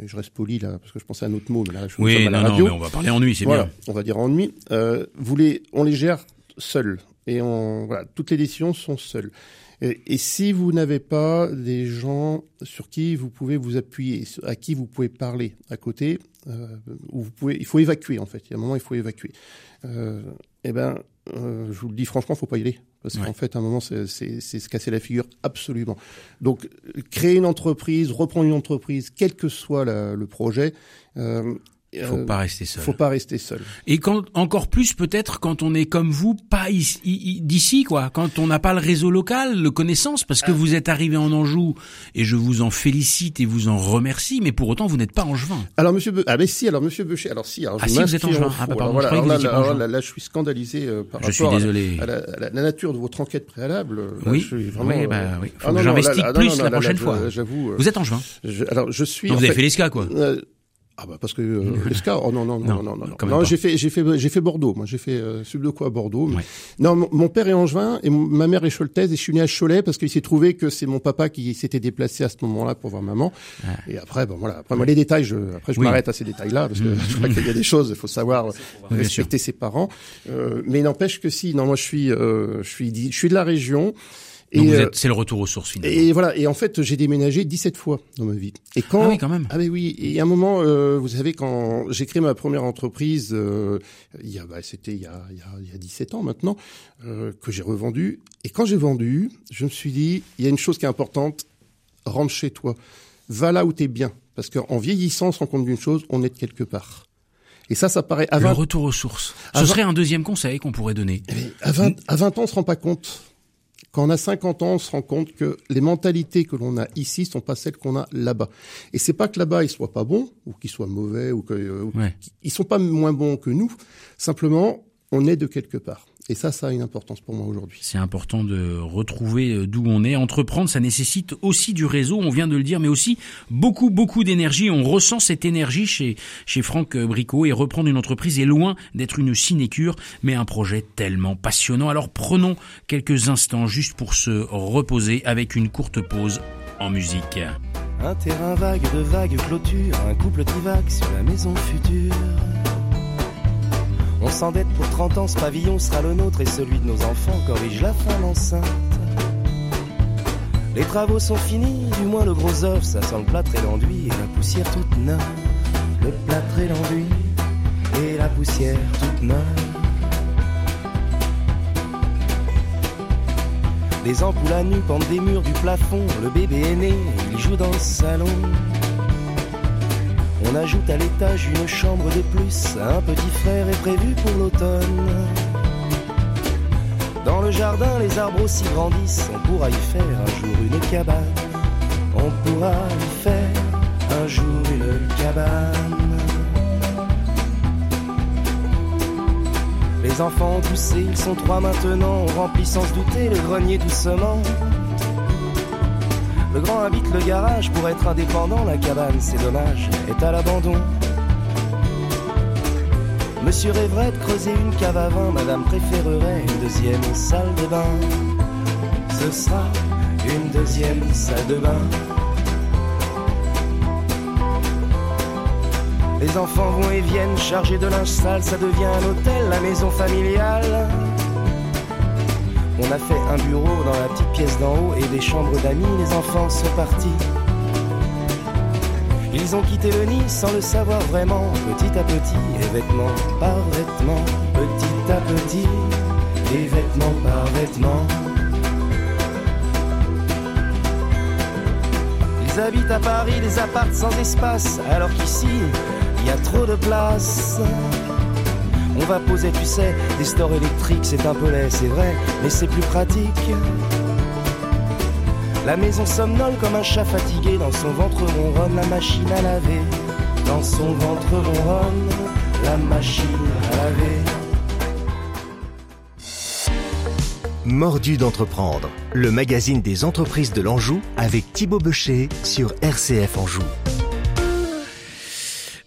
Speaker 3: et je reste poli là parce que je pensais à un autre mot. là, je
Speaker 2: oui, non, non, mais on va parler ennui, c'est
Speaker 3: voilà,
Speaker 2: bien.
Speaker 3: On va dire ennui. Euh, vous les, on les gère seuls et on, voilà, toutes les décisions sont seules. Et, et si vous n'avez pas des gens sur qui vous pouvez vous appuyer, à qui vous pouvez parler à côté, euh, où vous pouvez, il faut évacuer en fait. Il y a un moment, il faut évacuer. Euh, eh ben, euh, je vous le dis franchement, faut pas y aller parce qu'en fait, à un moment, c'est se casser la figure absolument. Donc, créer une entreprise, reprendre une entreprise, quel que soit la, le projet,
Speaker 2: euh, il faut pas rester seul.
Speaker 3: Faut pas rester seul.
Speaker 2: Et quand encore plus peut-être quand on est comme vous, pas d'ici quoi, quand on n'a pas le réseau local, le connaissance, parce que ah. vous êtes arrivé en Anjou et je vous en félicite et vous en remercie, mais pour autant vous n'êtes pas angevin.
Speaker 3: Alors Monsieur, Be ah mais si, alors Monsieur Beucher, alors si, alors
Speaker 2: ah si vous êtes angevin. Ah bah pardon,
Speaker 3: alors, là, là, là, je suis scandalisé euh, par
Speaker 2: je rapport suis désolé.
Speaker 3: À, la, la, nature de votre enquête préalable.
Speaker 2: oui, je suis vraiment, oui, bah, oui. Faut j'investigue plus la prochaine fois.
Speaker 3: J'avoue.
Speaker 2: Vous êtes angevin.
Speaker 3: alors je suis.
Speaker 2: Donc vous avez fait l'esca quoi.
Speaker 3: Ah bah parce que euh, [LAUGHS] oh non non non
Speaker 2: Non,
Speaker 3: non non non, j'ai fait j'ai fait j'ai fait Bordeaux. Moi j'ai fait euh, sub de quoi à Bordeaux. Mais-
Speaker 2: Ouais.
Speaker 3: non mon, père est angevin et ma mère est choltaise et je suis né à Cholet parce qu'il s'est trouvé que c'est mon papa qui s'était déplacé à ce moment-là pour voir maman. Et après bon voilà. Après moi les détails je après je
Speaker 2: Oui.
Speaker 3: m'arrête à ces détails là parce que [LAUGHS] je crois qu'il y a des choses il faut savoir respecter ses parents. Euh, mais n'empêche que si non moi je suis euh, je suis je suis de la région euh,
Speaker 2: êtes- c'est le retour aux sources finalement.
Speaker 3: et voilà, et en fait, j'ai déménagé 17 fois dans ma vie. Et quand
Speaker 2: Ah oui, quand même.
Speaker 3: Ah mais oui, et à un moment, euh, vous savez, quand j'ai créé ma première entreprise, euh, il y a, bah, c'était il y a, il y a, il y a 17 ans maintenant, euh, que j'ai revendu. Et quand j'ai vendu, je me suis dit, il y a une chose qui est importante, rentre chez toi, va là où t'es bien, parce qu'en vieillissant, on se rend compte d'une chose, on est de quelque part. Et ça, ça paraît à
Speaker 2: Le
Speaker 3: 20,
Speaker 2: retour aux sources. Ce serait un deuxième conseil qu'on pourrait donner.
Speaker 3: à 20, à 20 ans, on se rend pas compte. Quand on a 50 ans, on se rend compte que les mentalités que l'on a ici sont pas celles qu'on a là-bas. Et c'est pas que là-bas ils soient pas bons ou qu'ils soient mauvais ou que euh, ou
Speaker 2: Ouais.
Speaker 3: qu'ils- ils sont pas moins bons que nous. Simplement, on est de quelque part. Et ça, ça a une importance pour moi aujourd'hui.
Speaker 2: C'est important de retrouver euh, d'où on est. Entreprendre, ça nécessite aussi du réseau, on vient de le dire, mais aussi beaucoup, beaucoup d'énergie. On ressent cette énergie chez, chez Franck Bricot et reprendre une entreprise est loin d'être une sinécure, mais un projet tellement passionnant. Alors prenons quelques instants juste pour se reposer avec une courte pause en musique.
Speaker 8: Un terrain vague de vagues clôtures, un couple divague sur la maison future. On s'endette pour 30 ans, ce pavillon sera le nôtre et celui de nos enfants corrige la femme enceinte. Les travaux sont finis, du moins le gros œuf, ça sent le plâtre et l'enduit et la poussière toute neuve. Le plâtre et l'enduit et la poussière toute neuve. Les ampoules à nu pendent des murs du plafond. Le bébé est né, il joue dans le salon. On ajoute à l'étage une chambre de plus. Un petit frère est prévu pour l'automne. Dans le jardin, les arbres aussi grandissent. On pourra y faire un jour une cabane. On pourra y faire un jour une cabane. Les enfants ont poussé, ils sont trois maintenant. On remplit sans se douter le grenier doucement. Le grand habite le garage pour être indépendant. La cabane, c'est dommage, est à l'abandon. Monsieur rêverait de creuser une cave à vin. Madame préférerait une deuxième salle de bain. Ce sera une deuxième salle de bain. Les enfants vont et viennent chargés de linge sale, ça devient un hôtel, la maison familiale. On a fait un bureau dans la petite pièce d'en haut et des chambres d'amis, les enfants sont partis. Ils ont quitté le nid sans le savoir vraiment, petit à petit, et vêtement par vêtement, petit à petit, et vêtement par vêtement. Ils habitent à Paris des apparts sans espace, alors qu'ici, il y a trop de place. On va poser, tu sais, des stores électriques, c'est un peu laid, c'est vrai, mais c'est plus pratique. La maison somnole comme un chat fatigué, dans son ventre ronronne la machine à laver. Dans son ventre ronronne la machine à laver.
Speaker 1: Mordu d'entreprendre, le magazine des entreprises de l'Anjou avec Thibaut Becher sur RCF Anjou.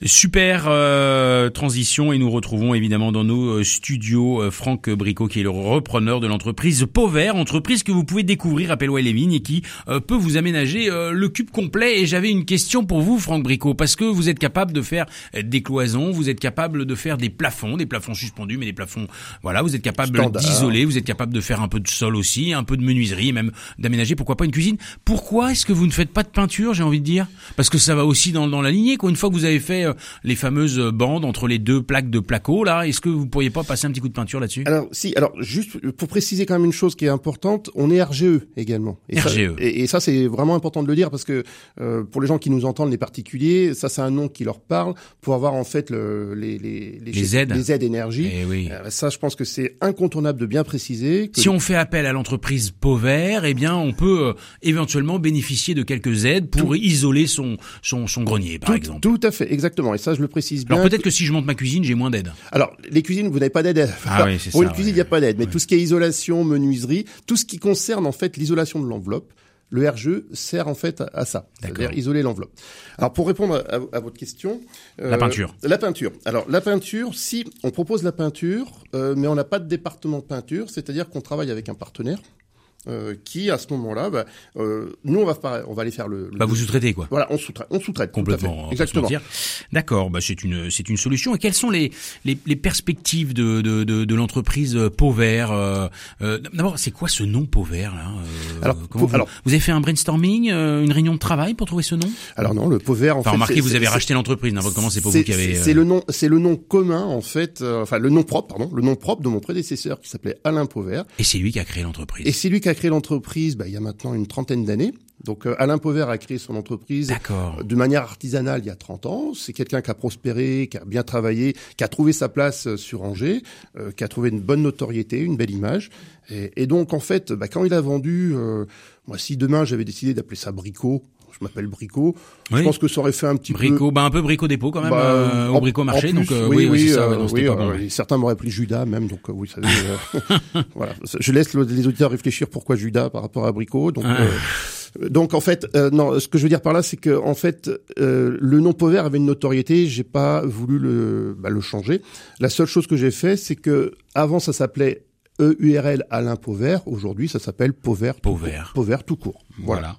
Speaker 2: Super euh, transition et nous retrouvons évidemment dans nos euh, studios euh, Franck Bricot qui est le repreneur de l'entreprise Pauvert, entreprise que vous pouvez découvrir à Pellois les Vignes et qui euh, peut vous aménager le cube complet. Et j'avais une question pour vous Franck Bricot parce que vous êtes capable de faire des cloisons, vous êtes capable de faire des plafonds, des plafonds suspendus mais des plafonds voilà, vous êtes capable d'isoler, vous êtes capable de faire un peu de sol aussi, un peu de menuiserie, même d'aménager pourquoi pas une cuisine. Pourquoi est-ce que vous ne faites pas de peinture, j'ai envie de dire? Parce que ça va aussi dans, dans la lignée quoi. Une fois que vous avez fait euh, les fameuses bandes entre les deux plaques de placo là, est-ce que vous pourriez pas passer un petit coup de peinture là-dessus?
Speaker 3: Alors si, alors juste pour préciser quand même une chose qui est importante, on est RGE également. Et ça,
Speaker 2: RGE.
Speaker 3: et, et ça c'est vraiment important de le dire parce que euh, pour les gens qui nous entendent, les particuliers, ça c'est un nom qui leur parle pour avoir en fait le, les, les,
Speaker 2: Les aides.
Speaker 3: les aides énergie.
Speaker 2: Eh oui.
Speaker 3: Euh, ça, je pense que c'est incontournable de bien préciser. Que
Speaker 2: Si on fait appel à l'entreprise Pauvert, eh bien, on peut euh, éventuellement bénéficier de quelques aides pour isoler son son, son grenier, par
Speaker 3: tout,
Speaker 2: exemple.
Speaker 3: tout à fait, exactement. Et ça, je le précise bien.
Speaker 2: Alors peut-être que si je monte ma cuisine, j'ai moins d'aide.
Speaker 3: Alors, les cuisines, vous n'avez pas d'aide.
Speaker 2: Ah oui, c'est
Speaker 3: Pour
Speaker 2: ça,
Speaker 3: une cuisine, il
Speaker 2: ouais.
Speaker 3: n'y a pas d'aide. Mais tout ce qui est isolation, menuiserie, tout ce qui concerne en fait l'isolation de l'enveloppe, Le RGE sert en fait à, ça, c'est-à-dire isoler l'enveloppe. Alors pour répondre à, à votre question, euh,
Speaker 2: La peinture.
Speaker 3: La peinture. Alors la peinture, si on propose la peinture, euh, mais on n'a pas de département de peinture, c'est-à-dire qu'on travaille avec un partenaire euh, qui, à ce moment-là, bah, euh, nous on va on va aller faire le. le-
Speaker 2: Bah, vous sous-traitez quoi.
Speaker 3: Voilà, on sous-traite, on sous-traite.
Speaker 2: Complètement.
Speaker 3: Exactement.
Speaker 2: D'accord. Bah, c'est une c'est une solution. Et quelles sont les les, les perspectives de de de, de l'entreprise Pauvert euh, euh, D'abord, c'est quoi ce nom Pauvert là euh,
Speaker 3: Alors,
Speaker 2: vous,
Speaker 3: alors-
Speaker 2: vous avez fait un brainstorming, euh, une réunion de travail pour trouver ce nom?
Speaker 3: Alors non, le pot vert, en
Speaker 2: Enfin,
Speaker 3: fait.
Speaker 2: remarquez, vous avez racheté l'entreprise. N'importe comment, c'est pas vous qui avez.
Speaker 3: c'est- le nom, c'est le nom commun en fait, euh, enfin le nom propre, pardon, le nom propre de mon prédécesseur qui s'appelait Alain Pauvert.
Speaker 2: Et c'est lui qui a créé l'entreprise.
Speaker 3: Et c'est lui qui a créé l'entreprise. Bah, il y a maintenant une trentaine d'années. Donc euh, Alain Pauvert a créé son entreprise de manière artisanale il y a 30 ans. C'est quelqu'un qui a prospéré, qui a bien travaillé, qui a trouvé sa place euh, sur Angers, euh, qui a trouvé une bonne notoriété, une belle image. Et, et donc en fait, bah, quand il a vendu, euh, moi si demain j'avais décidé d'appeler ça Bricot, je m'appelle Bricot,
Speaker 2: Oui.
Speaker 3: je pense que ça aurait fait un petit peu
Speaker 2: Bricot, bah un peu Bricot dépôt quand même,
Speaker 3: bah,
Speaker 2: euh, au
Speaker 3: en- en
Speaker 2: marché.
Speaker 3: plus,
Speaker 2: donc euh, oui, oui, ça. ouais,
Speaker 3: euh,
Speaker 2: non,
Speaker 3: oui,
Speaker 2: pas bon,
Speaker 3: euh,
Speaker 2: ouais.
Speaker 3: Certains m'auraient appelé Judas même, donc euh, oui, euh, [LAUGHS] voilà. Je laisse le- les auditeurs réfléchir pourquoi Judas par rapport à Bricot. Donc,
Speaker 2: Ah.
Speaker 3: euh, donc en fait, euh, non, ce que je veux dire par là, c'est que en fait, euh, le nom Pauvert avait une notoriété. J'ai pas voulu le, bah, le changer. La seule chose que j'ai fait, c'est que avant ça s'appelait EURL Alain Pauvert. Aujourd'hui, ça s'appelle Pauvert.
Speaker 2: Pauvert.
Speaker 3: court. Pauvert tout court. Voilà.
Speaker 2: Voilà.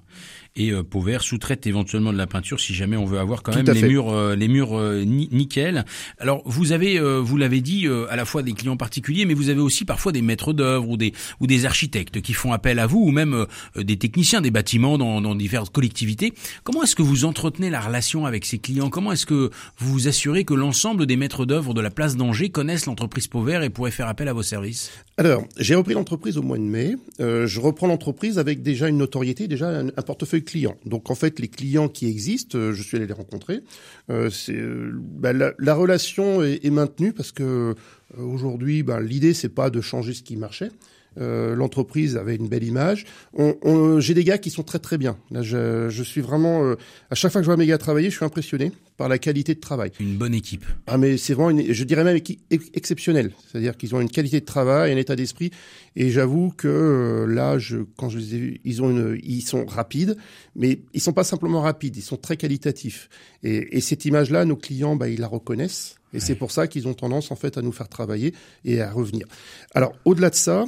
Speaker 2: Et euh, Pauvert sous-traite éventuellement de la peinture si jamais on veut avoir quand
Speaker 3: Tout
Speaker 2: même les
Speaker 3: fait.
Speaker 2: murs, euh, les murs euh, ni- nickel. Alors vous avez, euh, vous l'avez dit, euh, à la fois des clients particuliers, mais vous avez aussi parfois des maîtres d'œuvre ou des ou des architectes qui font appel à vous, ou même euh, des techniciens des bâtiments dans, dans diverses collectivités. Comment est-ce que vous entretenez la relation avec ces clients? Comment est-ce que vous vous assurez que l'ensemble des maîtres d'œuvre de la place d'Angers connaissent l'entreprise Pauvert et pourraient faire appel à vos services?
Speaker 3: Alors, j'ai repris l'entreprise au mois de mai. Euh, je reprends l'entreprise avec déjà une notoriété, déjà un, un portefeuille Donc en fait, les clients qui existent, euh, je suis allé les rencontrer. Euh, euh, bah, la, la relation est, maintenue parce que aujourd'hui, bah, l'idée c'est pas de changer ce qui marchait. Euh, L'entreprise avait une belle image. On, on- j'ai des gars qui sont très très bien. Là, je, je suis vraiment euh, à chaque fois que je vois mes gars travailler, je suis impressionné par la qualité de travail.
Speaker 2: Une bonne équipe.
Speaker 3: Ah mais c'est vraiment, une, je dirais même équi- ex- exceptionnel. C'est-à-dire qu'ils ont une qualité de travail, un état d'esprit. Et j'avoue que euh, là, je, quand je les ai vus, ils ont une, ils sont rapides, mais ils sont pas simplement rapides, ils sont très qualitatifs. Et, et cette image-là, nos clients, bah, ils la reconnaissent. Et c'est pour ça qu'ils ont tendance en fait à nous faire travailler et à revenir. Alors au-delà de ça.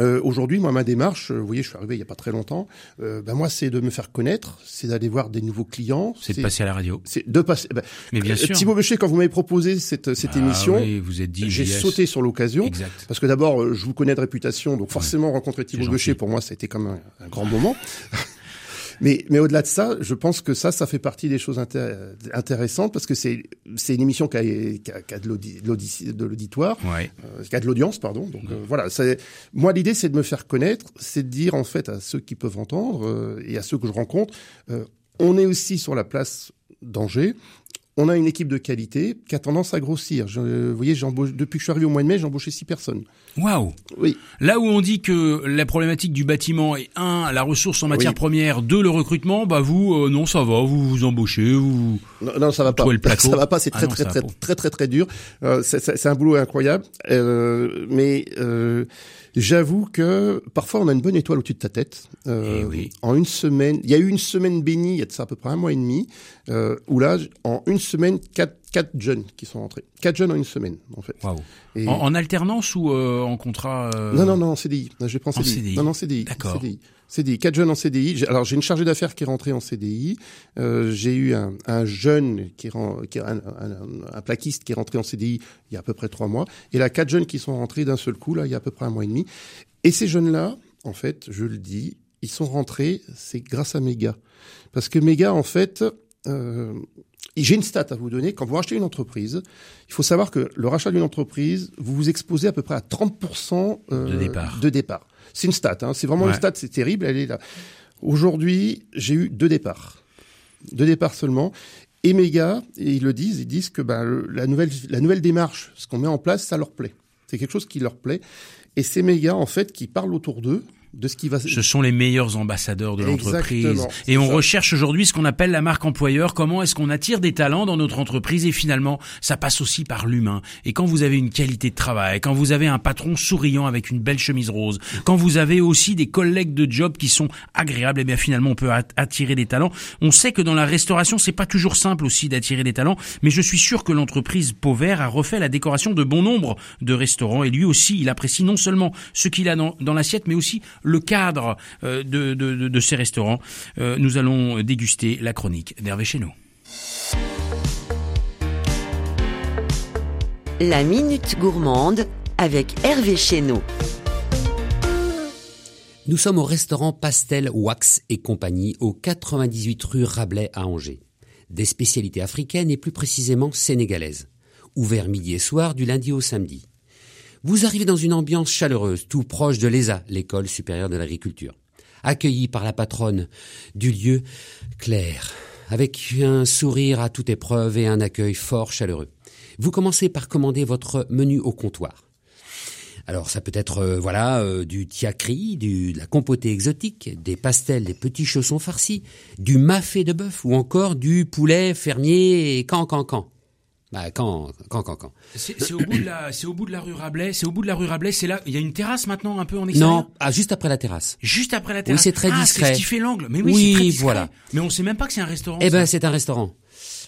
Speaker 3: Euh, Aujourd'hui, moi, ma démarche, euh, vous voyez, je suis arrivé il y a pas très longtemps. Euh, ben moi, c'est de me faire connaître, c'est d'aller voir des nouveaux clients,
Speaker 2: C'est de passer à la radio.
Speaker 3: c'est de passer. ben,
Speaker 2: Mais bien
Speaker 3: euh,
Speaker 2: sûr.
Speaker 3: Thibaut Béchet, quand vous m'avez proposé cette, cette
Speaker 2: Ah
Speaker 3: émission,
Speaker 2: oui, vous êtes dit
Speaker 3: j'ai sauté sur l'occasion.
Speaker 2: Exact.
Speaker 3: Parce que d'abord, euh, je vous connais de réputation, donc forcément rencontrer Thibaut. Béchet, pour moi, ça a été comme un, un grand moment. [LAUGHS] mais mais au-delà de ça, je pense que ça, ça fait partie des choses inté- intéressantes parce que c'est c'est une émission qui a, qui a, qui a de l'audi- de l'audi- de l'auditoire,
Speaker 2: Ouais.
Speaker 3: euh, qui a de l'audience, pardon. Donc euh, voilà, moi l'idée, c'est de me faire connaître, c'est de dire en fait à ceux qui peuvent entendre euh, et à ceux que je rencontre, euh, on est aussi sur la place d'Angers. On a une équipe de qualité qui a tendance à grossir. Je, vous voyez, depuis que je suis arrivé au mois de mai, j'ai embauché six personnes.
Speaker 2: Waouh
Speaker 3: Oui.
Speaker 2: Là où on dit que la problématique du bâtiment est un la ressource en matière
Speaker 3: Oui.
Speaker 2: première, deux le recrutement, bah vous euh, non ça va, vous vous embauchez, vous
Speaker 3: Non, non, ça va pas.
Speaker 2: Le placo. [LAUGHS]
Speaker 3: Ça va pas. C'est
Speaker 2: Ah
Speaker 3: très,
Speaker 2: non,
Speaker 3: très, très, très, très, très, dur. Euh, c'est- un boulot incroyable. Euh, mais euh, j'avoue que parfois on a une bonne étoile au-dessus de ta tête. Euh,
Speaker 2: Eh oui.
Speaker 3: En une semaine, il y a eu une semaine bénie. Il y a de ça à peu près un mois et demi, euh, où là, en une semaine, quatre, quatre jeunes qui sont rentrés. Quatre jeunes en une semaine, en fait. Et-
Speaker 2: En, en alternance ou euh, en contrat euh,
Speaker 3: Non, non, non, en CDI. Je vais prendre
Speaker 2: En
Speaker 3: CDI.
Speaker 2: CDI.
Speaker 3: Non, non, CDI.
Speaker 2: D'accord.
Speaker 3: CDI. CDI. Quatre jeunes en CDI. Alors, j'ai une chargée d'affaires qui est rentrée en CDI. Euh, j'ai eu un, un jeune qui est, qui est un, un- un plaquiste qui est rentré en CDI il y a à peu près trois mois. Et là, quatre jeunes qui sont rentrés d'un seul coup, là, il y a à peu près un mois et demi. Et ces jeunes-là, en fait, je le dis, ils sont rentrés, c'est grâce à Méga. Parce que Méga, en fait, euh, j'ai une stat à vous donner. Quand vous rachetez une entreprise, il faut savoir que le rachat d'une entreprise, vous vous exposez à peu près à 30% euh,
Speaker 2: De départ.
Speaker 3: de départ. C'est une stat, hein. c'est vraiment
Speaker 2: Ouais.
Speaker 3: une stat, c'est terrible, elle est là. Aujourd'hui, j'ai eu deux départs. Deux départs seulement. Et Méga, et ils le disent, ils disent que le- la, nouvelle, la nouvelle démarche, ce qu'on met en place, ça leur plaît. C'est quelque chose qui leur plaît. Et c'est Méga, en fait, qui parle autour d'eux de ce qui va.
Speaker 2: Ce sont les meilleurs ambassadeurs de l'entreprise. Et on
Speaker 3: ça.
Speaker 2: recherche aujourd'hui ce qu'on appelle la marque employeur. Comment est-ce qu'on attire des talents dans notre entreprise Et finalement, ça passe aussi par l'humain. Et quand vous avez une qualité de travail, quand vous avez un patron souriant avec une belle chemise rose, quand vous avez aussi des collègues de job qui sont agréables, et bien finalement on peut at- attirer des talents. On sait que dans la restauration, c'est pas toujours simple aussi d'attirer des talents, mais je suis sûr que l'entreprise Pauvert a refait la décoration de bon nombre de restaurants et lui aussi, il apprécie non seulement ce qu'il a dans, dans l'assiette, mais aussi le cadre euh, de, de, de, de ces restaurants. Euh, nous allons déguster la chronique d'Hervé Chéneau.
Speaker 7: La Minute Gourmande avec Hervé Chéneau.
Speaker 6: Nous sommes au restaurant Pastel Wax et compagnie au 98 rue Rabelais à Angers. Des spécialités africaines et plus précisément sénégalaises. Ouvert midi et soir du lundi au samedi. Vous arrivez dans une ambiance chaleureuse, tout proche de l'ESA, l'école supérieure de l'agriculture. Accueilli par la patronne du lieu, Claire, avec un sourire à toute épreuve et un accueil fort chaleureux. Vous commencez par commander votre menu au comptoir. Alors ça peut être euh, voilà euh, du tiakri, du, de la compotée exotique, des pastels, des petits chaussons farcis, du mafé de bœuf ou encore du poulet fermier et can can can. Bah can can can can.
Speaker 2: C'est au bout de la, c'est au bout de la rue Rabelais. C'est au bout de la rue Rabelais. C'est là, il y a une terrasse maintenant un peu en extérieur.
Speaker 6: Non, ah, juste après la terrasse.
Speaker 2: Juste après la terrasse.
Speaker 6: c'est très
Speaker 2: Ah,
Speaker 6: discret.
Speaker 2: C'est ce qui fait l'angle. Mais oui,
Speaker 6: Oui,
Speaker 2: c'est très discret.
Speaker 6: voilà.
Speaker 2: Mais on sait même pas que c'est un restaurant.
Speaker 6: Eh ben c'est un restaurant.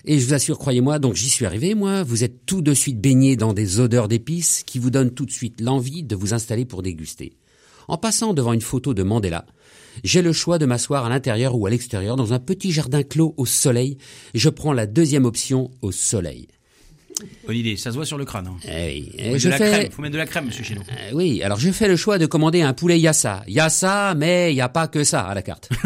Speaker 6: Et je vous assure, croyez-moi, donc j'y suis arrivé, moi, vous êtes tout de suite baigné dans des odeurs d'épices qui vous donnent tout de suite l'envie de vous installer pour déguster. En passant devant une photo de Mandela, j'ai le choix de m'asseoir à l'intérieur ou à l'extérieur dans un petit jardin clos au soleil. Je prends la deuxième option au soleil.
Speaker 2: Bonne idée. Ça se voit sur le crâne. Hein.
Speaker 6: Eh
Speaker 2: Faut
Speaker 6: eh,
Speaker 2: mettre
Speaker 6: je
Speaker 2: de la
Speaker 6: fais...
Speaker 2: crème. Faut mettre de la crème, monsieur Chéneau.
Speaker 6: Euh, oui, alors je fais le choix de commander un poulet yassa. Yassa, mais il n'y a pas que ça à la carte. [LAUGHS]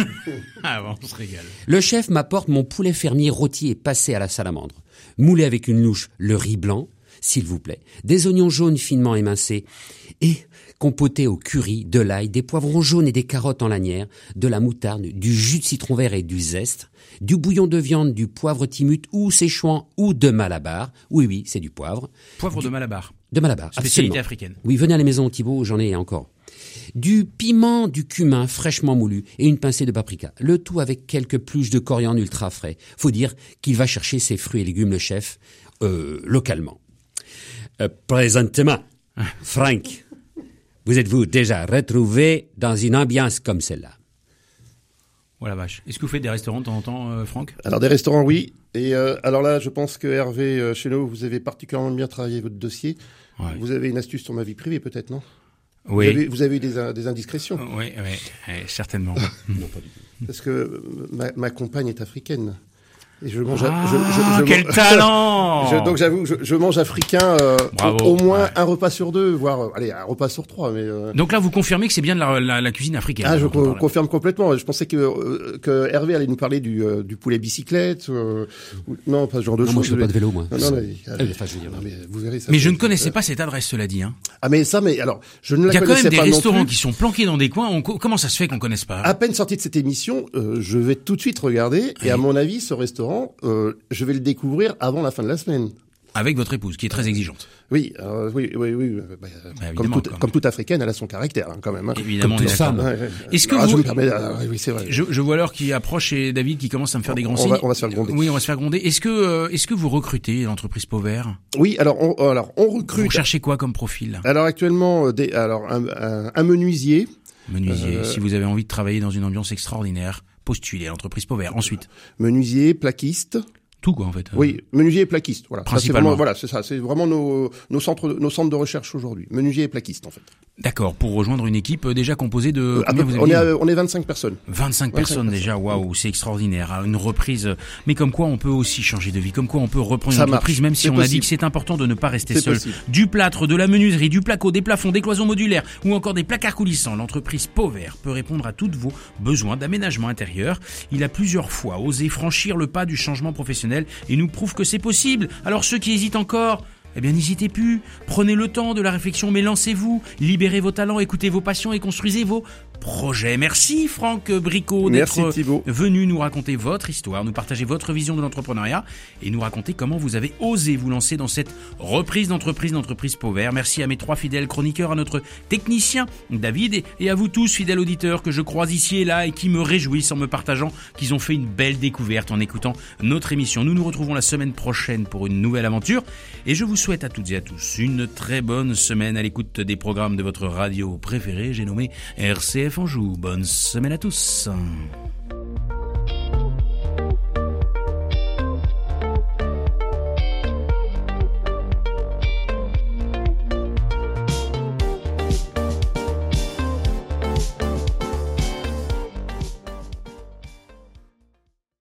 Speaker 2: Ah bon, on se régale.
Speaker 6: Le chef m'apporte mon poulet fermier rôti et passé à la salamandre. Moulé avec une louche, le riz blanc, s'il vous plaît, des oignons jaunes finement émincés et compoté au curry, de l'ail, des poivrons jaunes et des carottes en lanière, de la moutarde, du jus de citron vert et du zeste, du bouillon de viande, du poivre timut ou séchouan ou de malabar. Oui, oui, c'est du poivre.
Speaker 2: Poivre de Malabar.
Speaker 6: De malabar,
Speaker 2: Spécialité
Speaker 6: absolument.
Speaker 2: africaine.
Speaker 6: Oui, venez à la maison, Thibault, j'en ai encore. Du piment, du cumin fraîchement moulu et une pincée de paprika. Le tout avec quelques pluches de coriandre ultra frais. Faut dire qu'il va chercher ses fruits et légumes, le chef, euh, localement. Euh, présentement, [LAUGHS] Frank, vous êtes-vous déjà retrouvé dans une ambiance comme celle-là?
Speaker 2: Voilà vache. Est-ce que vous faites des restaurants de temps en temps, euh, Franck?
Speaker 3: Alors des restaurants, oui. Et euh, alors là, je pense que Hervé euh, Chéneau, vous avez particulièrement bien travaillé votre dossier.
Speaker 2: Ouais.
Speaker 3: Vous avez une astuce sur ma vie privée, peut-être, non?
Speaker 2: Oui.
Speaker 3: Vous avez, vous avez eu des, des indiscrétions
Speaker 2: Oui, oui, oui, certainement. [LAUGHS]
Speaker 3: Parce que euh, ma, ma compagne est africaine. Et je mange.
Speaker 2: Ah,
Speaker 3: je, je- je-
Speaker 2: quel
Speaker 3: je-
Speaker 2: talent [LAUGHS]
Speaker 3: je- Donc j'avoue, je, je mange africain euh,
Speaker 2: Bravo.
Speaker 3: au, au moins
Speaker 2: Ouais.
Speaker 3: un repas sur deux, voire euh, allez un repas sur trois. Mais euh,
Speaker 2: Donc là, vous confirmez que c'est bien de la, la, la cuisine africaine.
Speaker 3: ah, je co- confirme complètement. Je pensais que, euh, que Hervé allait nous parler du, euh, du poulet bicyclette. euh, ou- non, pas ce genre de choses.
Speaker 6: moi je fais pas de vélo, moi.
Speaker 3: Non, non, mais,
Speaker 6: enfin, je veux dire,
Speaker 3: non, mais vous verrez ça.
Speaker 2: Mais je ne connaissais pas cette adresse, cela dit. Hein.
Speaker 3: Ah mais ça, mais alors je ne la
Speaker 2: Il y a quand
Speaker 3: connaissais
Speaker 2: même des
Speaker 3: pas
Speaker 2: restaurants qui sont planqués dans des coins. On comment ça se fait qu'on connaisse pas
Speaker 3: À peine sorti de cette émission, euh, je vais tout de suite regarder. Et à mon avis, ce restaurant, euh, je vais le découvrir avant la fin de la semaine.
Speaker 2: Avec votre épouse, qui est très exigeante.
Speaker 3: Oui, euh, oui, oui, oui. bah,
Speaker 2: Bah,
Speaker 3: comme,
Speaker 2: évidemment,
Speaker 3: toute, comme africaine, elle a son caractère hein, quand même. hein.
Speaker 2: Évidemment,
Speaker 6: Comme
Speaker 2: on est. Est-ce que
Speaker 3: Ah,
Speaker 2: vous-
Speaker 3: je me permets, ah, oui, oui, c'est vrai.
Speaker 2: Je, je vois l'heure qui approche et David qui commence à me faire des grands
Speaker 3: On
Speaker 2: signes.
Speaker 3: va- on va se faire gronder.
Speaker 2: Oui, on va se faire gronder. Est-ce que, euh, est-ce que vous recrutez l'entreprise Pauvert?
Speaker 3: Oui, alors on, alors on
Speaker 2: Vous
Speaker 3: recrute.
Speaker 2: cherchez quoi comme profil?
Speaker 3: Alors actuellement, des, alors un, un, un menuisier.
Speaker 2: Menuisier.
Speaker 3: Euh,
Speaker 2: Si vous avez envie de travailler dans une ambiance extraordinaire, postulez à l'entreprise Pauvert. Ensuite,
Speaker 3: Menuisier, plaquiste.
Speaker 2: tout quoi en fait.
Speaker 3: Oui, menuisier et plaquiste. Voilà. Ça,
Speaker 2: Principalement.
Speaker 3: vraiment, voilà, c'est ça. C'est vraiment nos, nos centres, nos centres de recherche aujourd'hui. Menuisier et plaquiste en fait.
Speaker 2: D'accord. Pour rejoindre une équipe euh, déjà composée de
Speaker 3: Euh,
Speaker 2: combien
Speaker 3: on est, à- on est 25 personnes.
Speaker 2: 25 personnes
Speaker 3: personnes.
Speaker 2: déjà, waouh, c'est extraordinaire. hein, Une reprise, mais comme quoi on peut aussi changer de vie, comme quoi on peut reprendre
Speaker 3: Ça
Speaker 2: une entreprise,
Speaker 3: marche,
Speaker 2: même si on a dit que c'est important de ne pas rester seul.
Speaker 3: possible.
Speaker 2: Du plâtre, de la menuiserie, du placo, des plafonds, des cloisons modulaires ou encore des placards coulissants, l'entreprise Pauvert peut répondre à tous vos besoins d'aménagement intérieur. Il a plusieurs fois osé franchir le pas du changement professionnel et nous prouve que c'est possible. Alors ceux qui hésitent encore, eh bien, n'hésitez plus. Prenez le temps de la réflexion, mais lancez-vous. Libérez vos talents, écoutez vos passions et construisez vos projets. Merci Franck Bricot d'être venu nous raconter votre histoire, nous partager votre vision de l'entrepreneuriat et nous raconter comment vous avez osé vous lancer dans cette reprise d'entreprise d'entreprise pauvre. Merci à mes trois fidèles chroniqueurs, à notre technicien David et à vous tous fidèles auditeurs que je croise ici et là et qui me réjouissent en me partageant qu'ils ont fait une belle découverte en écoutant notre émission. Nous nous retrouvons la semaine prochaine pour une nouvelle aventure et je vous souhaite à toutes et à tous une très bonne semaine à l'écoute des programmes de votre radio préférée. J'ai nommé RCF Anjou. Bonne semaine à tous.